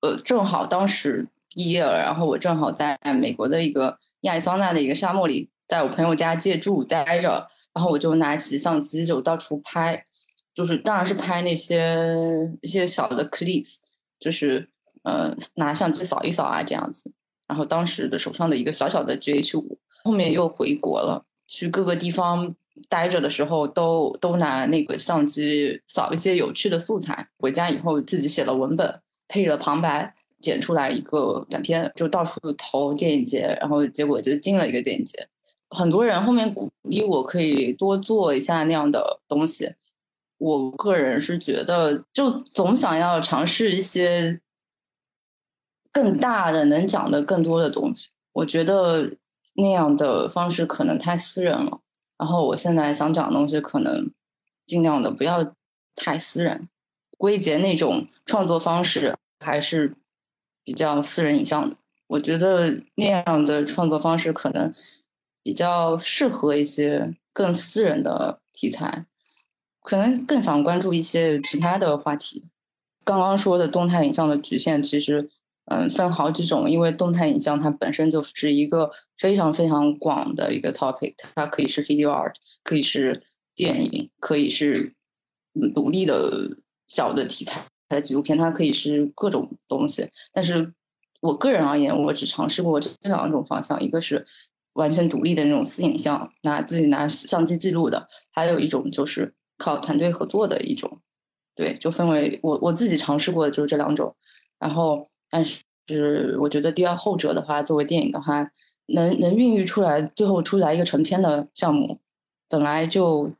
呃正好当时毕业了，然后我正好在美国的一个亚利桑那的一个沙漠里，在我朋友家借住待着，然后我就拿起相机就到处拍，就是当然是拍那些一些小的 clips，就是呃拿相机扫一扫啊这样子，然后当时的手上的一个小小的 GH 五。后面又回国了，去各个地方待着的时候，都都拿那个相机扫一些有趣的素材。回家以后自己写了文本，配了旁白，剪出来一个短片，就到处投电影节，然后结果就进了一个电影节。很多人后面鼓励我可以多做一下那样的东西，我个人是觉得，就总想要尝试一些更大的、能讲的更多的东西。我觉得。那样的方式可能太私人了，然后我现在想讲的东西可能尽量的不要太私人，归结那种创作方式还是比较私人影像的。我觉得那样的创作方式可能比较适合一些更私人的题材，可能更想关注一些其他的话题。刚刚说的动态影像的局限，其实。嗯，分好几种，因为动态影像它本身就是一个非常非常广的一个 topic，它可以是 video art，可以是电影，可以是嗯独立的小的题材的纪录片，它可以是各种东西。但是我个人而言，我只尝试过这两种方向，一个是完全独立的那种私影像，拿自己拿相机记录的，还有一种就是靠团队合作的一种。对，就分为我我自己尝试过的就是这两种，然后。但是，我觉得第二后者的话，作为电影的话，能能孕育出来，最后出来一个成片的项目，本来就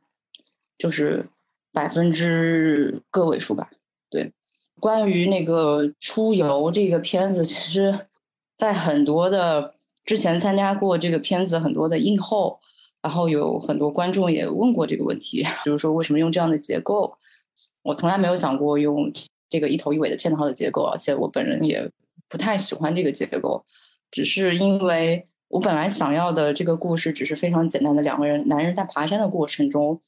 就是百分之个位数吧。对，关于那个出游这个片子，其实，在很多的之前参加过这个片子很多的映后，然后有很多观众也问过这个问题，就是说为什么用这样的结构？我从来没有想过用。这个一头一尾的嵌套的结构，而且我本人也不太喜欢这个结构，只是因为我本来想要的这个故事只是非常简单的两个人男人在爬山的过程中，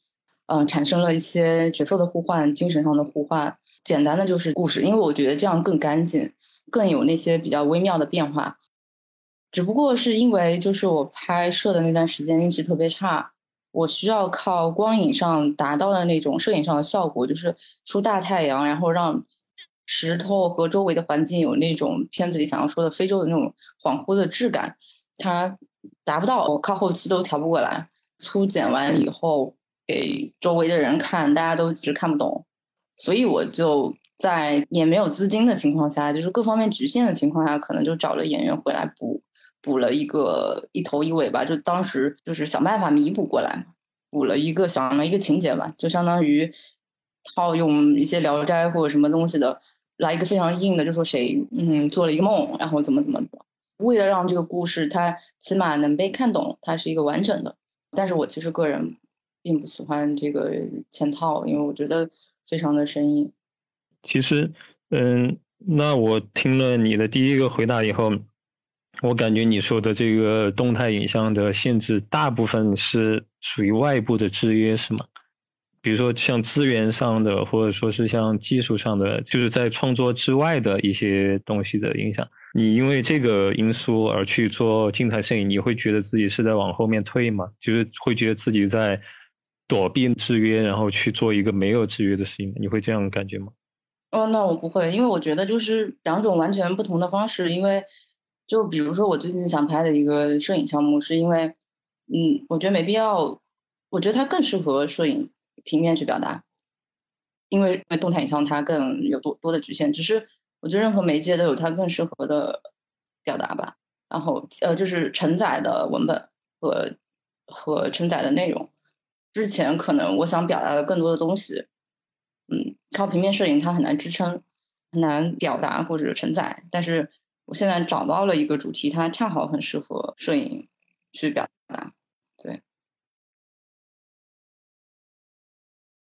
嗯，产生了一些角色的互换，精神上的互换，简单的就是故事，因为我觉得这样更干净，更有那些比较微妙的变化。只不过是因为就是我拍摄的那段时间运气特别差。我需要靠光影上达到的那种摄影上的效果，就是出大太阳，然后让石头和周围的环境有那种片子里想要说的非洲的那种恍惚的质感，它达不到，我靠后期都调不过来。粗剪完以后给周围的人看，大家都只看不懂，所以我就在也没有资金的情况下，就是各方面局限的情况下，可能就找了演员回来补。补了一个一头一尾吧，就当时就是想办法弥补过来，补了一个想了一个情节吧，就相当于套用一些聊斋或者什么东西的，来一个非常硬的，就说谁嗯做了一个梦，然后怎么怎么，为了让这个故事它起码能被看懂，它是一个完整的。但是我其实个人并不喜欢这个嵌套，因为我觉得非常的生硬。其实，嗯，那我听了你的第一个回答以后。我感觉你说的这个动态影像的限制，大部分是属于外部的制约，是吗？比如说像资源上的，或者说是像技术上的，就是在创作之外的一些东西的影响。你因为这个因素而去做静态摄影，你会觉得自己是在往后面退吗？就是会觉得自己在躲避制约，然后去做一个没有制约的事情，你会这样感觉吗？哦，那我不会，因为我觉得就是两种完全不同的方式，因为。就比如说，我最近想拍的一个摄影项目，是因为，嗯，我觉得没必要，我觉得它更适合摄影平面去表达，因为因为动态影像它更有多多的局限。只是我觉得任何媒介都有它更适合的表达吧。然后，呃，就是承载的文本和和承载的内容，之前可能我想表达的更多的东西，嗯，靠平面摄影它很难支撑，很难表达或者承载，但是。我现在找到了一个主题，它恰好很适合摄影去表达。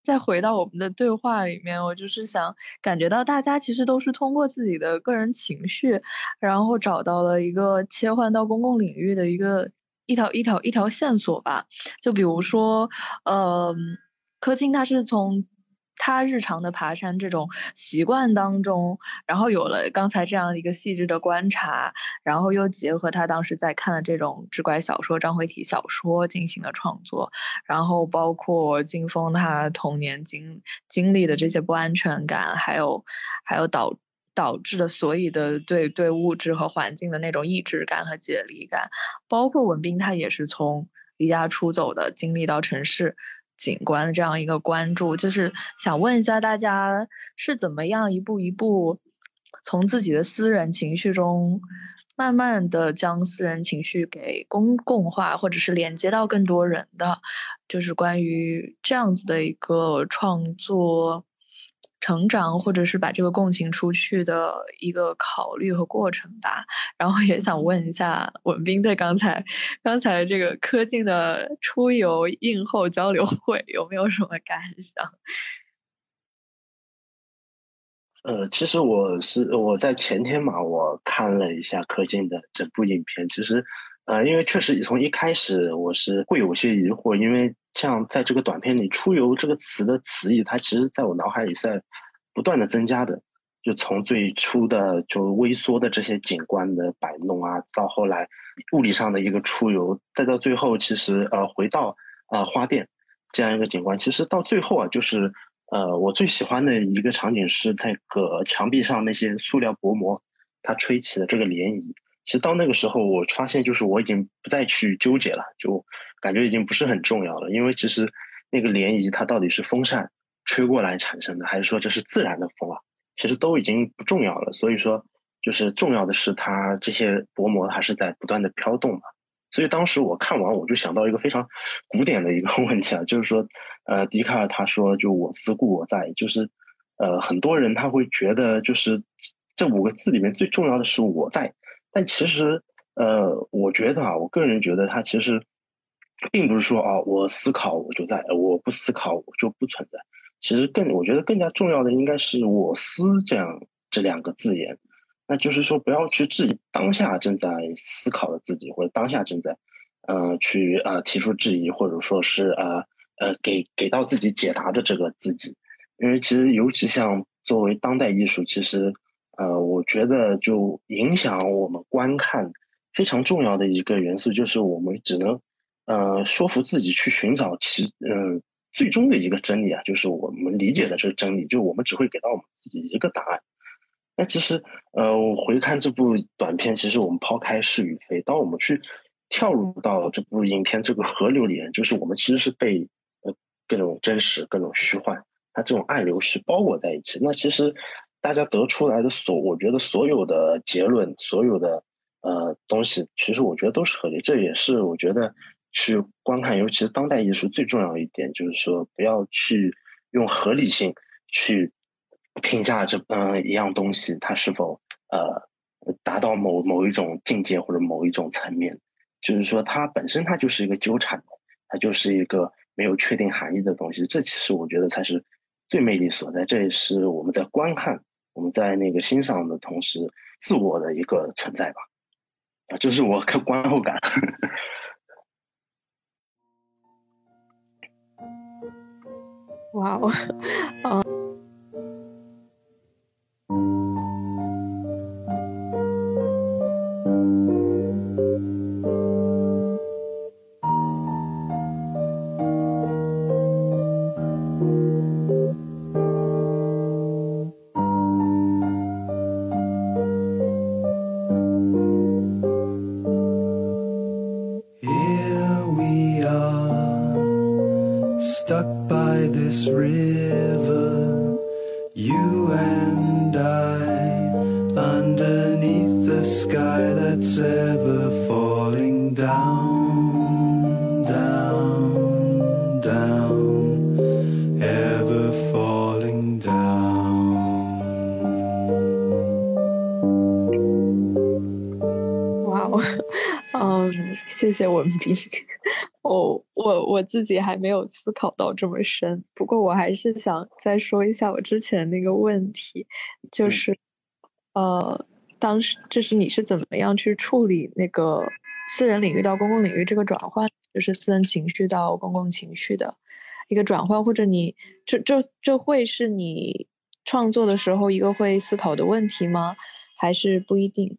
再回到我们的对话里面，我就是想感觉到大家其实都是通过自己的个人情绪，然后找到了一个切换到公共领域的一个一条一条一条线索吧。就比如说，呃，柯金他是从。他日常的爬山这种习惯当中，然后有了刚才这样一个细致的观察，然后又结合他当时在看的这种志怪小说、章回体小说进行了创作，然后包括金峰他童年经经历的这些不安全感，还有还有导导致的所以的对对物质和环境的那种抑制感和解离感，包括文斌他也是从离家出走的经历到城市。景观的这样一个关注，就是想问一下大家是怎么样一步一步从自己的私人情绪中，慢慢的将私人情绪给公共化，或者是连接到更多人的，就是关于这样子的一个创作。成长，或者是把这个共情出去的一个考虑和过程吧。然后也想问一下文斌，对刚才刚才这个科进的出游映后交流会有没有什么感想？呃，其实我是我在前天嘛，我看了一下柯进的整部影片。其实，呃，因为确实从一开始我是会有些疑惑，因为。像在这个短片里，“出游”这个词的词义，它其实在我脑海里在不断的增加的。就从最初的就微缩的这些景观的摆弄啊，到后来物理上的一个出游，再到最后，其实呃回到呃花店这样一个景观，其实到最后啊，就是呃我最喜欢的一个场景是那个墙壁上那些塑料薄膜，它吹起的这个涟漪。其实到那个时候，我发现就是我已经不再去纠结了，就感觉已经不是很重要了。因为其实那个涟漪它到底是风扇吹过来产生的，还是说这是自然的风啊？其实都已经不重要了。所以说，就是重要的是它这些薄膜它是在不断的飘动嘛。所以当时我看完，我就想到一个非常古典的一个 问题啊，就是说，呃，笛卡尔他说就我思故我在，就是呃很多人他会觉得就是这五个字里面最重要的是我在。但其实，呃，我觉得啊，我个人觉得，它其实并不是说啊，我思考我就在，我不思考我就不存在。其实更，我觉得更加重要的应该是“我思”这样这两个字眼。那就是说，不要去质疑当下正在思考的自己，或者当下正在，呃，去呃提出质疑，或者说是呃呃给给到自己解答的这个自己。因为其实，尤其像作为当代艺术，其实。呃，我觉得就影响我们观看非常重要的一个元素，就是我们只能呃说服自己去寻找其嗯最终的一个真理啊，就是我们理解的这个真理，就我们只会给到我们自己一个答案。那其实呃，我回看这部短片，其实我们抛开是与非，当我们去跳入到这部影片这个河流里，就是我们其实是被呃各种真实、各种虚幻，它这种暗流是包裹在一起。那其实。大家得出来的所，我觉得所有的结论，所有的呃东西，其实我觉得都是合理。这也是我觉得去观看，尤其是当代艺术最重要一点，就是说不要去用合理性去评价这嗯一样东西它是否呃达到某某一种境界或者某一种层面。就是说它本身它就是一个纠缠的，它就是一个没有确定含义的东西。这其实我觉得才是最魅力所在。这也是我们在观看。我们在那个欣赏的同时，自我的一个存在吧，啊，这是我的观后感。哇哦，啊。谢谢文斌，我 我我自己还没有思考到这么深，不过我还是想再说一下我之前那个问题，就是呃，当时就是你是怎么样去处理那个私人领域到公共领域这个转换，就是私人情绪到公共情绪的一个转换，或者你这这这会是你创作的时候一个会思考的问题吗？还是不一定？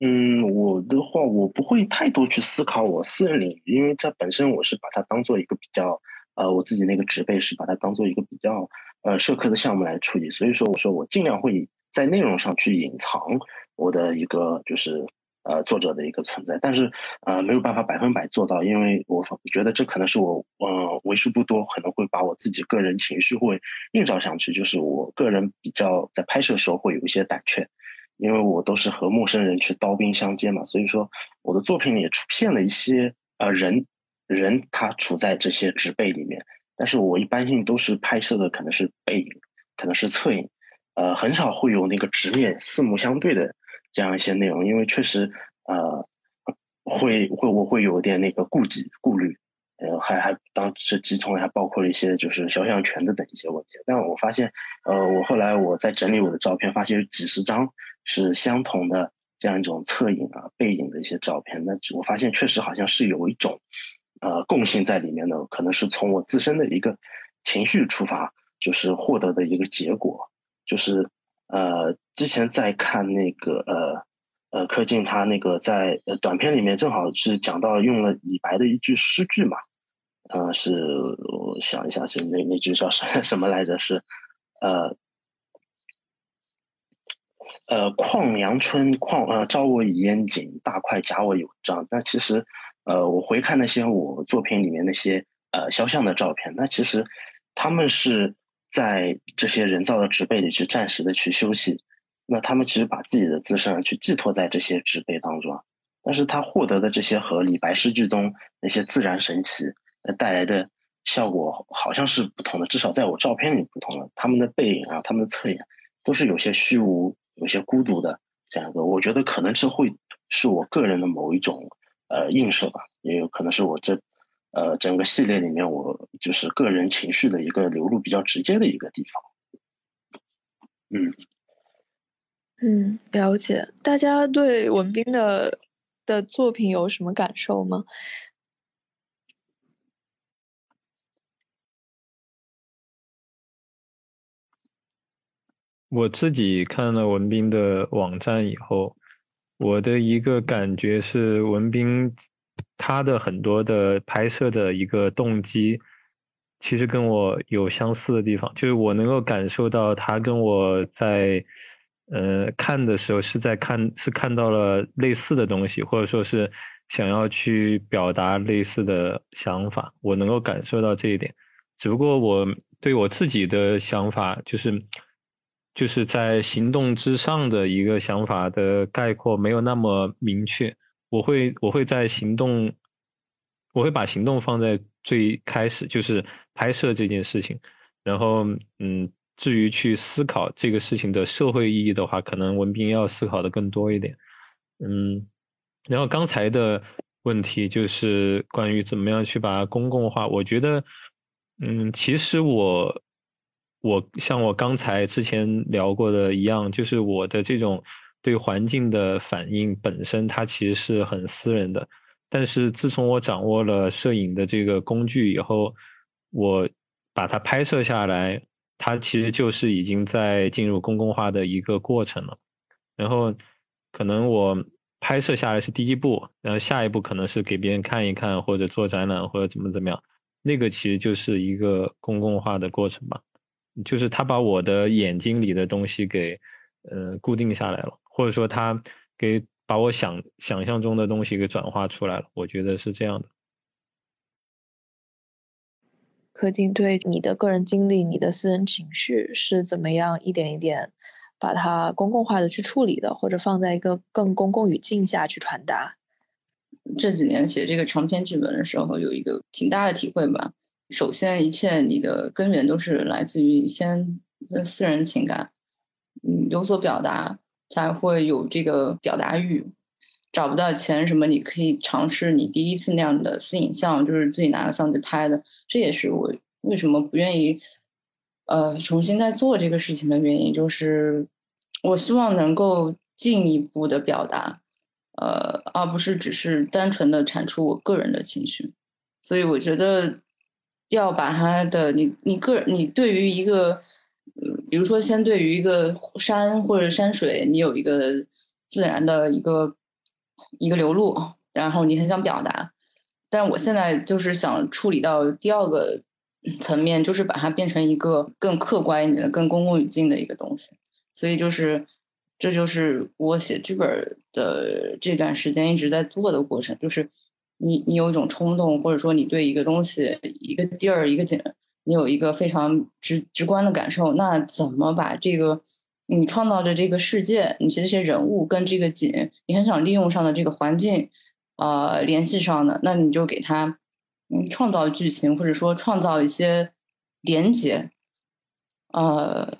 嗯，我的话，我不会太多去思考我私人领域，因为这本身我是把它当做一个比较，呃，我自己那个职位是把它当做一个比较，呃，社科的项目来处理，所以说我说我尽量会在内容上去隐藏我的一个就是，呃，作者的一个存在，但是呃没有办法百分百做到，因为我觉得这可能是我，呃，为数不多可能会把我自己个人情绪会映照上去，就是我个人比较在拍摄时候会有一些胆怯。因为我都是和陌生人去刀兵相接嘛，所以说我的作品里也出现了一些呃人，人他处在这些植被里面，但是我一般性都是拍摄的可能是背影，可能是侧影，呃，很少会有那个直面四目相对的这样一些内容，因为确实呃会会我会有点那个顾忌顾虑。呃，还还当时集中还包括了一些就是肖像权的等一些问题，但我发现，呃，我后来我在整理我的照片，发现有几十张是相同的这样一种侧影啊、背影的一些照片，那我发现确实好像是有一种呃共性在里面的，可能是从我自身的一个情绪出发，就是获得的一个结果，就是呃之前在看那个呃。呃，柯静他那个在短片里面正好是讲到用了李白的一句诗句嘛，呃，是我想一下是那那句叫什 什么来着？是呃呃况阳春况呃朝我以烟景，大块假我有章。那其实呃我回看那些我作品里面那些呃肖像的照片，那其实他们是在这些人造的植被里去暂时的去休息。那他们其实把自己的自身去寄托在这些植被当中，但是他获得的这些和李白诗句中那些自然神奇带来的效果好像是不同的，至少在我照片里不同的。他们的背影啊，他们的侧影都是有些虚无、有些孤独的这样一个。我觉得可能是会是我个人的某一种呃映射吧，也有可能是我这呃整个系列里面我就是个人情绪的一个流露比较直接的一个地方。嗯。嗯，了解。大家对文斌的的作品有什么感受吗？我自己看了文斌的网站以后，我的一个感觉是，文斌他的很多的拍摄的一个动机，其实跟我有相似的地方，就是我能够感受到他跟我在。呃，看的时候是在看，是看到了类似的东西，或者说是想要去表达类似的想法，我能够感受到这一点。只不过我对我自己的想法，就是就是在行动之上的一个想法的概括没有那么明确。我会我会在行动，我会把行动放在最开始，就是拍摄这件事情，然后嗯。至于去思考这个事情的社会意义的话，可能文斌要思考的更多一点。嗯，然后刚才的问题就是关于怎么样去把公共化。我觉得，嗯，其实我我像我刚才之前聊过的一样，就是我的这种对环境的反应本身，它其实是很私人的。但是自从我掌握了摄影的这个工具以后，我把它拍摄下来。它其实就是已经在进入公共化的一个过程了，然后可能我拍摄下来是第一步，然后下一步可能是给别人看一看，或者做展览，或者怎么怎么样，那个其实就是一个公共化的过程吧，就是他把我的眼睛里的东西给呃固定下来了，或者说他给把我想想象中的东西给转化出来了，我觉得是这样的。柯静对你的个人经历、你的私人情绪是怎么样一点一点把它公共化的去处理的，或者放在一个更公共语境下去传达？这几年写这个长篇剧本的时候，有一个挺大的体会吧。首先，一切你的根源都是来自于先私人情感，嗯，有所表达才会有这个表达欲。找不到钱什么，你可以尝试你第一次那样的私影像，就是自己拿个相机拍的。这也是我为什么不愿意，呃，重新再做这个事情的原因，就是我希望能够进一步的表达，呃，而不是只是单纯的产出我个人的情绪。所以我觉得要把它的你你个你对于一个，比如说先对于一个山或者山水，你有一个自然的一个一个流露，然后你很想表达，但是我现在就是想处理到第二个层面，就是把它变成一个更客观一点的、更公共语境的一个东西。所以就是，这就是我写剧本的这段时间一直在做的过程。就是你你有一种冲动，或者说你对一个东西、一个地儿、一个景，你有一个非常直直观的感受，那怎么把这个你创造的这个世界，你这些人物跟这个景，你很想利用上的这个环境，呃，联系上的，那你就给他嗯创造剧情，或者说创造一些连接，呃。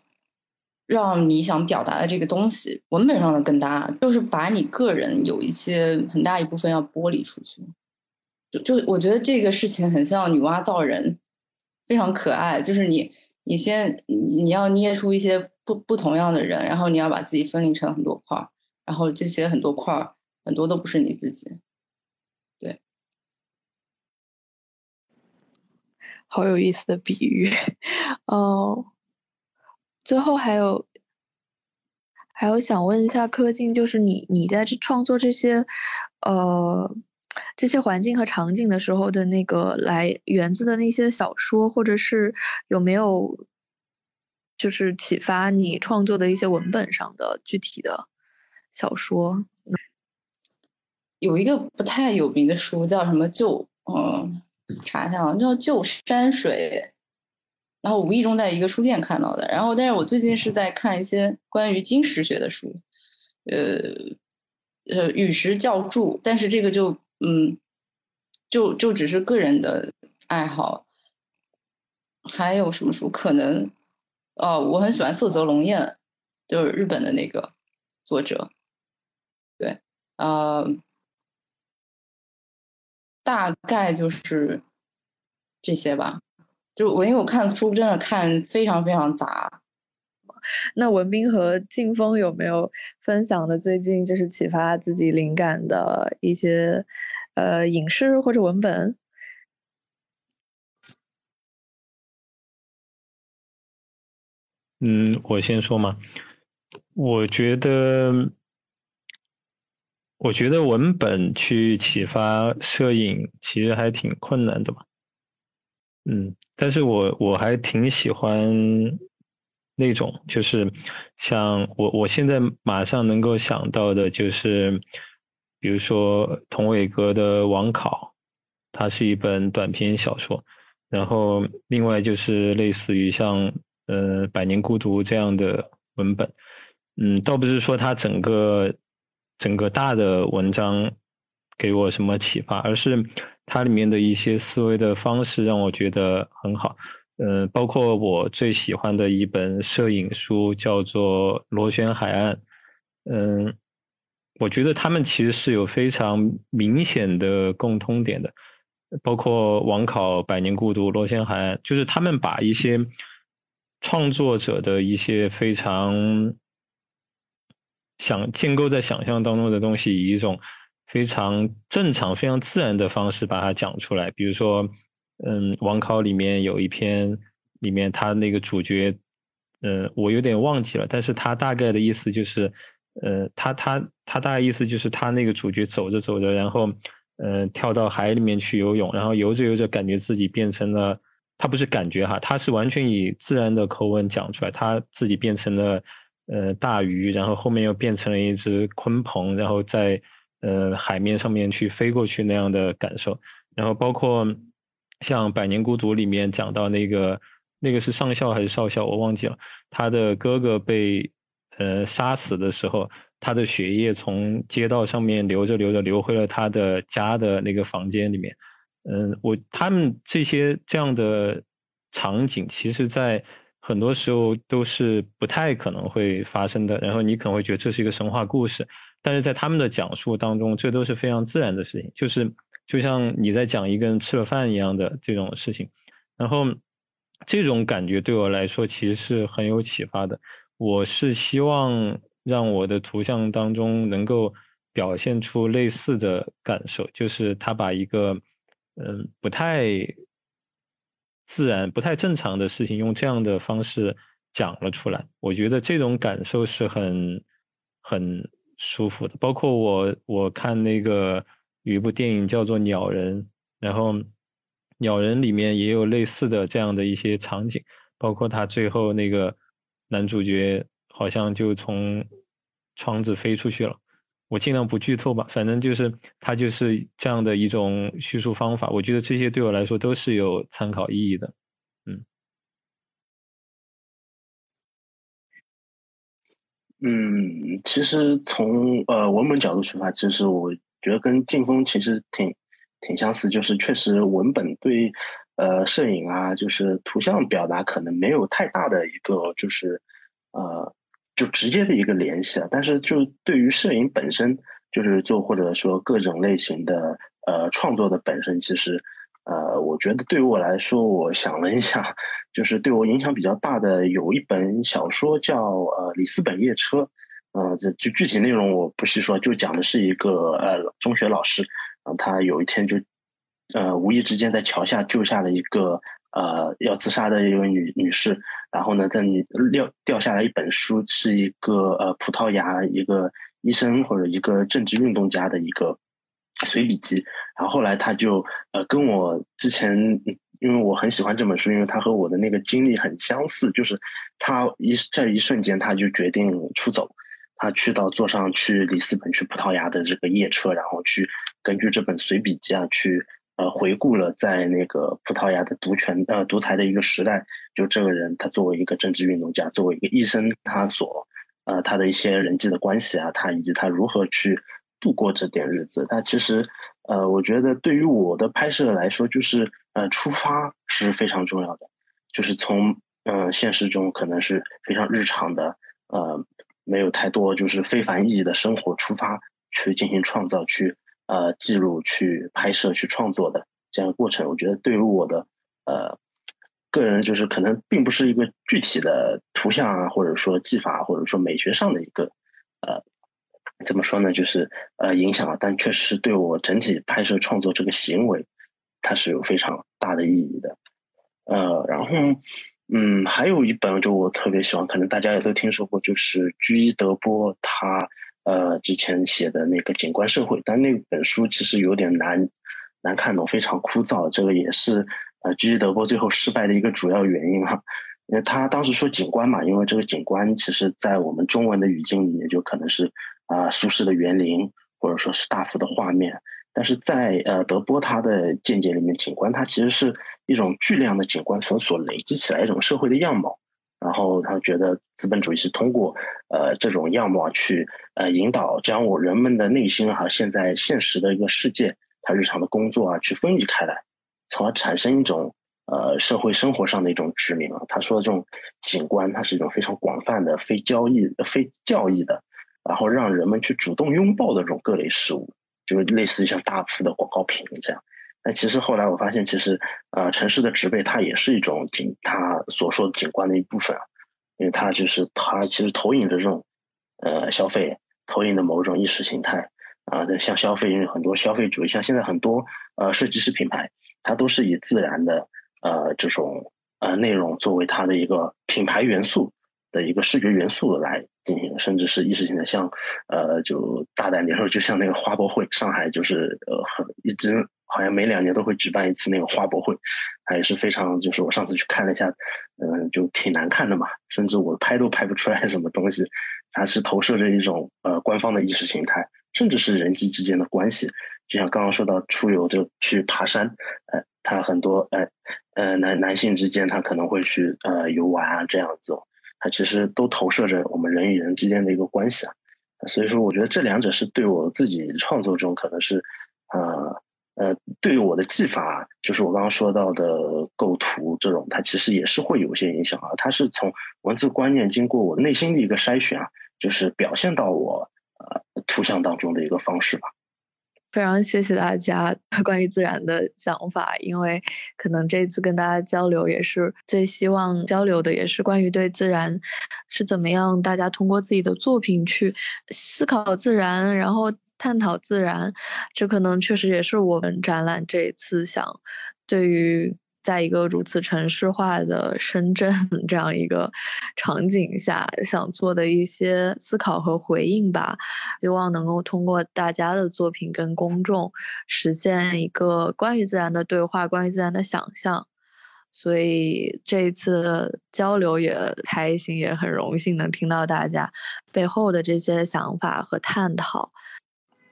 让你想表达的这个东西文本上的更大，就是把你个人有一些很大一部分要剥离出去。就我觉得这个事情很像女娲造人，非常可爱。就是你你先你要捏出一些不不同样的人，然后你要把自己分离成很多块儿，然后这些很多块儿很多都不是你自己。对，好有意思的比喻，哦。最后还有，还有想问一下柯静，就是你你在这创作这些，呃，这些环境和场景的时候的那个来源自的那些小说，或者是有没有，就是启发你创作的一些文本上的具体的小说？有一个不太有名的书叫什么？旧嗯，查一下啊，叫《旧山水》。然后无意中在一个书店看到的，然后但是我最近是在看一些关于金石学的书，呃呃与时教注，但是这个就嗯就就只是个人的爱好。还有什么书？可能哦，我很喜欢色泽龙彦，就是日本的那个作者，对，呃，大概就是这些吧。就我，因为我看书真的看非常非常杂。那文斌和静峰有没有分享的最近就是启发自己灵感的一些呃影视或者文本？嗯，我先说嘛。我觉得，我觉得文本去启发摄影其实还挺困难的嘛。嗯。但是我我还挺喜欢那种，就是像我我现在马上能够想到的，就是比如说童伟格的《网考》，它是一本短篇小说，然后另外就是类似于像呃《百年孤独》这样的文本，嗯，倒不是说它整个整个大的文章给我什么启发，而是。它里面的一些思维的方式让我觉得很好，嗯，包括我最喜欢的一本摄影书叫做《螺旋海岸》，嗯，我觉得他们其实是有非常明显的共通点的，包括网考、百年孤独、螺旋海岸，就是他们把一些创作者的一些非常想建构在想象当中的东西，以一种。非常正常、非常自然的方式把它讲出来。比如说，嗯，网考里面有一篇，里面他那个主角，嗯，我有点忘记了，但是他大概的意思就是，呃，他他他大概意思就是他那个主角走着走着，然后，嗯，跳到海里面去游泳，然后游着游着，感觉自己变成了，他不是感觉哈，他是完全以自然的口吻讲出来，他自己变成了，呃，大鱼，然后后面又变成了一只鲲鹏，然后在。呃，海面上面去飞过去那样的感受，然后包括像《百年孤独》里面讲到那个那个是上校还是少校，我忘记了。他的哥哥被呃杀死的时候，他的血液从街道上面流着流着流回了他的家的那个房间里面。嗯，我他们这些这样的场景，其实在很多时候都是不太可能会发生的。然后你可能会觉得这是一个神话故事。但是在他们的讲述当中，这都是非常自然的事情，就是就像你在讲一个人吃了饭一样的这种事情。然后这种感觉对我来说其实是很有启发的。我是希望让我的图像当中能够表现出类似的感受，就是他把一个嗯不太自然、不太正常的事情用这样的方式讲了出来。我觉得这种感受是很很舒服的。包括我我看那个有一部电影叫做《鸟人》，然后《鸟人》里面也有类似的这样的一些场景，包括他最后那个男主角好像就从窗子飞出去了。我尽量不剧透吧，反正就是它就是这样的一种叙述方法。我觉得这些对我来说都是有参考意义的。嗯，嗯，其实从呃文本角度出发，其实我觉得跟劲风其实挺挺相似，就是确实文本对呃摄影啊，就是图像表达可能没有太大的一个就是呃。就直接的一个联系啊，但是就对于摄影本身，就是做或者说各种类型的呃创作的本身，其实呃，我觉得对于我来说，我想了一下，就是对我影响比较大的有一本小说叫呃《里斯本夜车》，呃，这就具体内容我不细说，就讲的是一个呃中学老师，啊，他有一天就呃无意之间在桥下救下了一个。呃，要自杀的一位女女士，然后呢，在掉掉下来一本书，是一个呃葡萄牙一个医生或者一个政治运动家的一个随笔集，然后后来他就呃跟我之前，因为我很喜欢这本书，因为他和我的那个经历很相似，就是他一在一瞬间他就决定出走，他去到坐上去里斯本去葡萄牙的这个夜车，然后去根据这本随笔集啊去。呃，回顾了在那个葡萄牙的独权呃独裁的一个时代，就这个人他作为一个政治运动家，作为一个医生，他所呃他的一些人际的关系啊，他以及他如何去度过这点日子，他其实呃，我觉得对于我的拍摄来说，就是呃出发是非常重要的，就是从嗯现实中可能是非常日常的呃没有太多就是非凡意义的生活出发去进行创造去。呃，记录、去拍摄、去创作的这样的过程，我觉得对于我的呃个人，就是可能并不是一个具体的图像啊，或者说技法，或者说美学上的一个呃怎么说呢，就是呃影响啊，但确实对我整体拍摄创作这个行为，它是有非常大的意义的。呃，然后嗯，还有一本就我特别喜欢，可能大家也都听说过，就是居伊德波他。呃，之前写的那个《景观社会》，但那本书其实有点难难看懂，非常枯燥。这个也是呃，居居德波最后失败的一个主要原因哈。因为他当时说景观嘛，因为这个景观其实在我们中文的语境里面就可能是啊苏轼的园林，或者说是大幅的画面。但是在呃德波他的见解里面，景观它其实是一种巨量的景观所所累积起来一种社会的样貌。然后他觉得资本主义是通过呃这种样貌去呃引导将我人们的内心和现在现实的一个世界，他日常的工作啊去分离开来，从而产生一种呃社会生活上的一种殖民啊。他说的这种景观，它是一种非常广泛的、非交易、非教义的，然后让人们去主动拥抱的这种各类事物，就是类似于像大幅的广告屏这样。但其实后来我发现，其实，呃，城市的植被它也是一种景，它所说的景观的一部分，因为它就是它其实投影着这种，呃，消费，投影的某种意识形态啊，像消费，因为很多消费主义，像现在很多呃设计师品牌，它都是以自然的呃这种呃内容作为它的一个品牌元素的一个视觉元素来进行，甚至是意识形态，像呃就大胆点说，就像那个花博会，上海就是呃很一直。好像每两年都会举办一次那个花博会，还是非常，就是我上次去看了一下，嗯，就挺难看的嘛，甚至我拍都拍不出来什么东西。它是投射着一种呃官方的意识形态，甚至是人际之间的关系。就像刚刚说到出游就去爬山，呃，他很多呃呃男男性之间他可能会去呃游玩啊这样子，它其实都投射着我们人与人之间的一个关系啊。所以说，我觉得这两者是对我自己创作中可能是呃。呃，对于我的技法，就是我刚刚说到的构图这种，它其实也是会有一些影响啊。它是从文字观念经过我内心的一个筛选啊，就是表现到我呃图像当中的一个方式吧。非常谢谢大家 关于自然的想法，因为可能这次跟大家交流也是最希望交流的，也是关于对自然是怎么样，大家通过自己的作品去思考自然，然后。探讨自然，这可能确实也是我们展览这一次想对于。在一个如此城市化的深圳 这样一个场景下，想做的一些思考和回应吧，希望能够通过大家的作品跟公众实现一个关于自然的对话，关于自然的想象。所以这一次交流也开心，也很荣幸能听到大家背后的这些想法和探讨。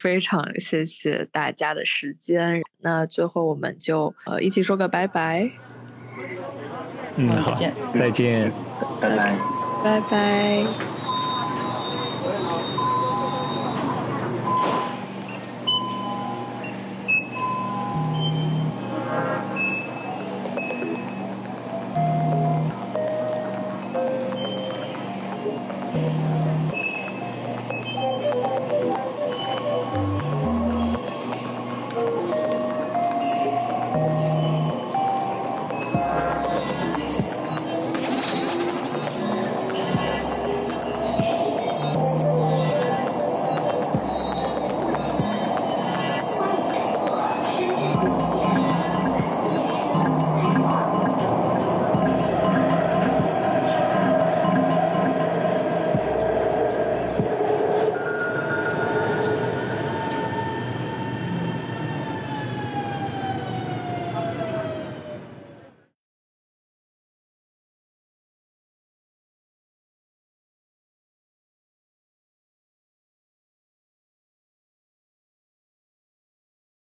非常谢谢大家的时间，那最后我们就呃一起说个拜拜。嗯，好，再见，拜拜，拜拜。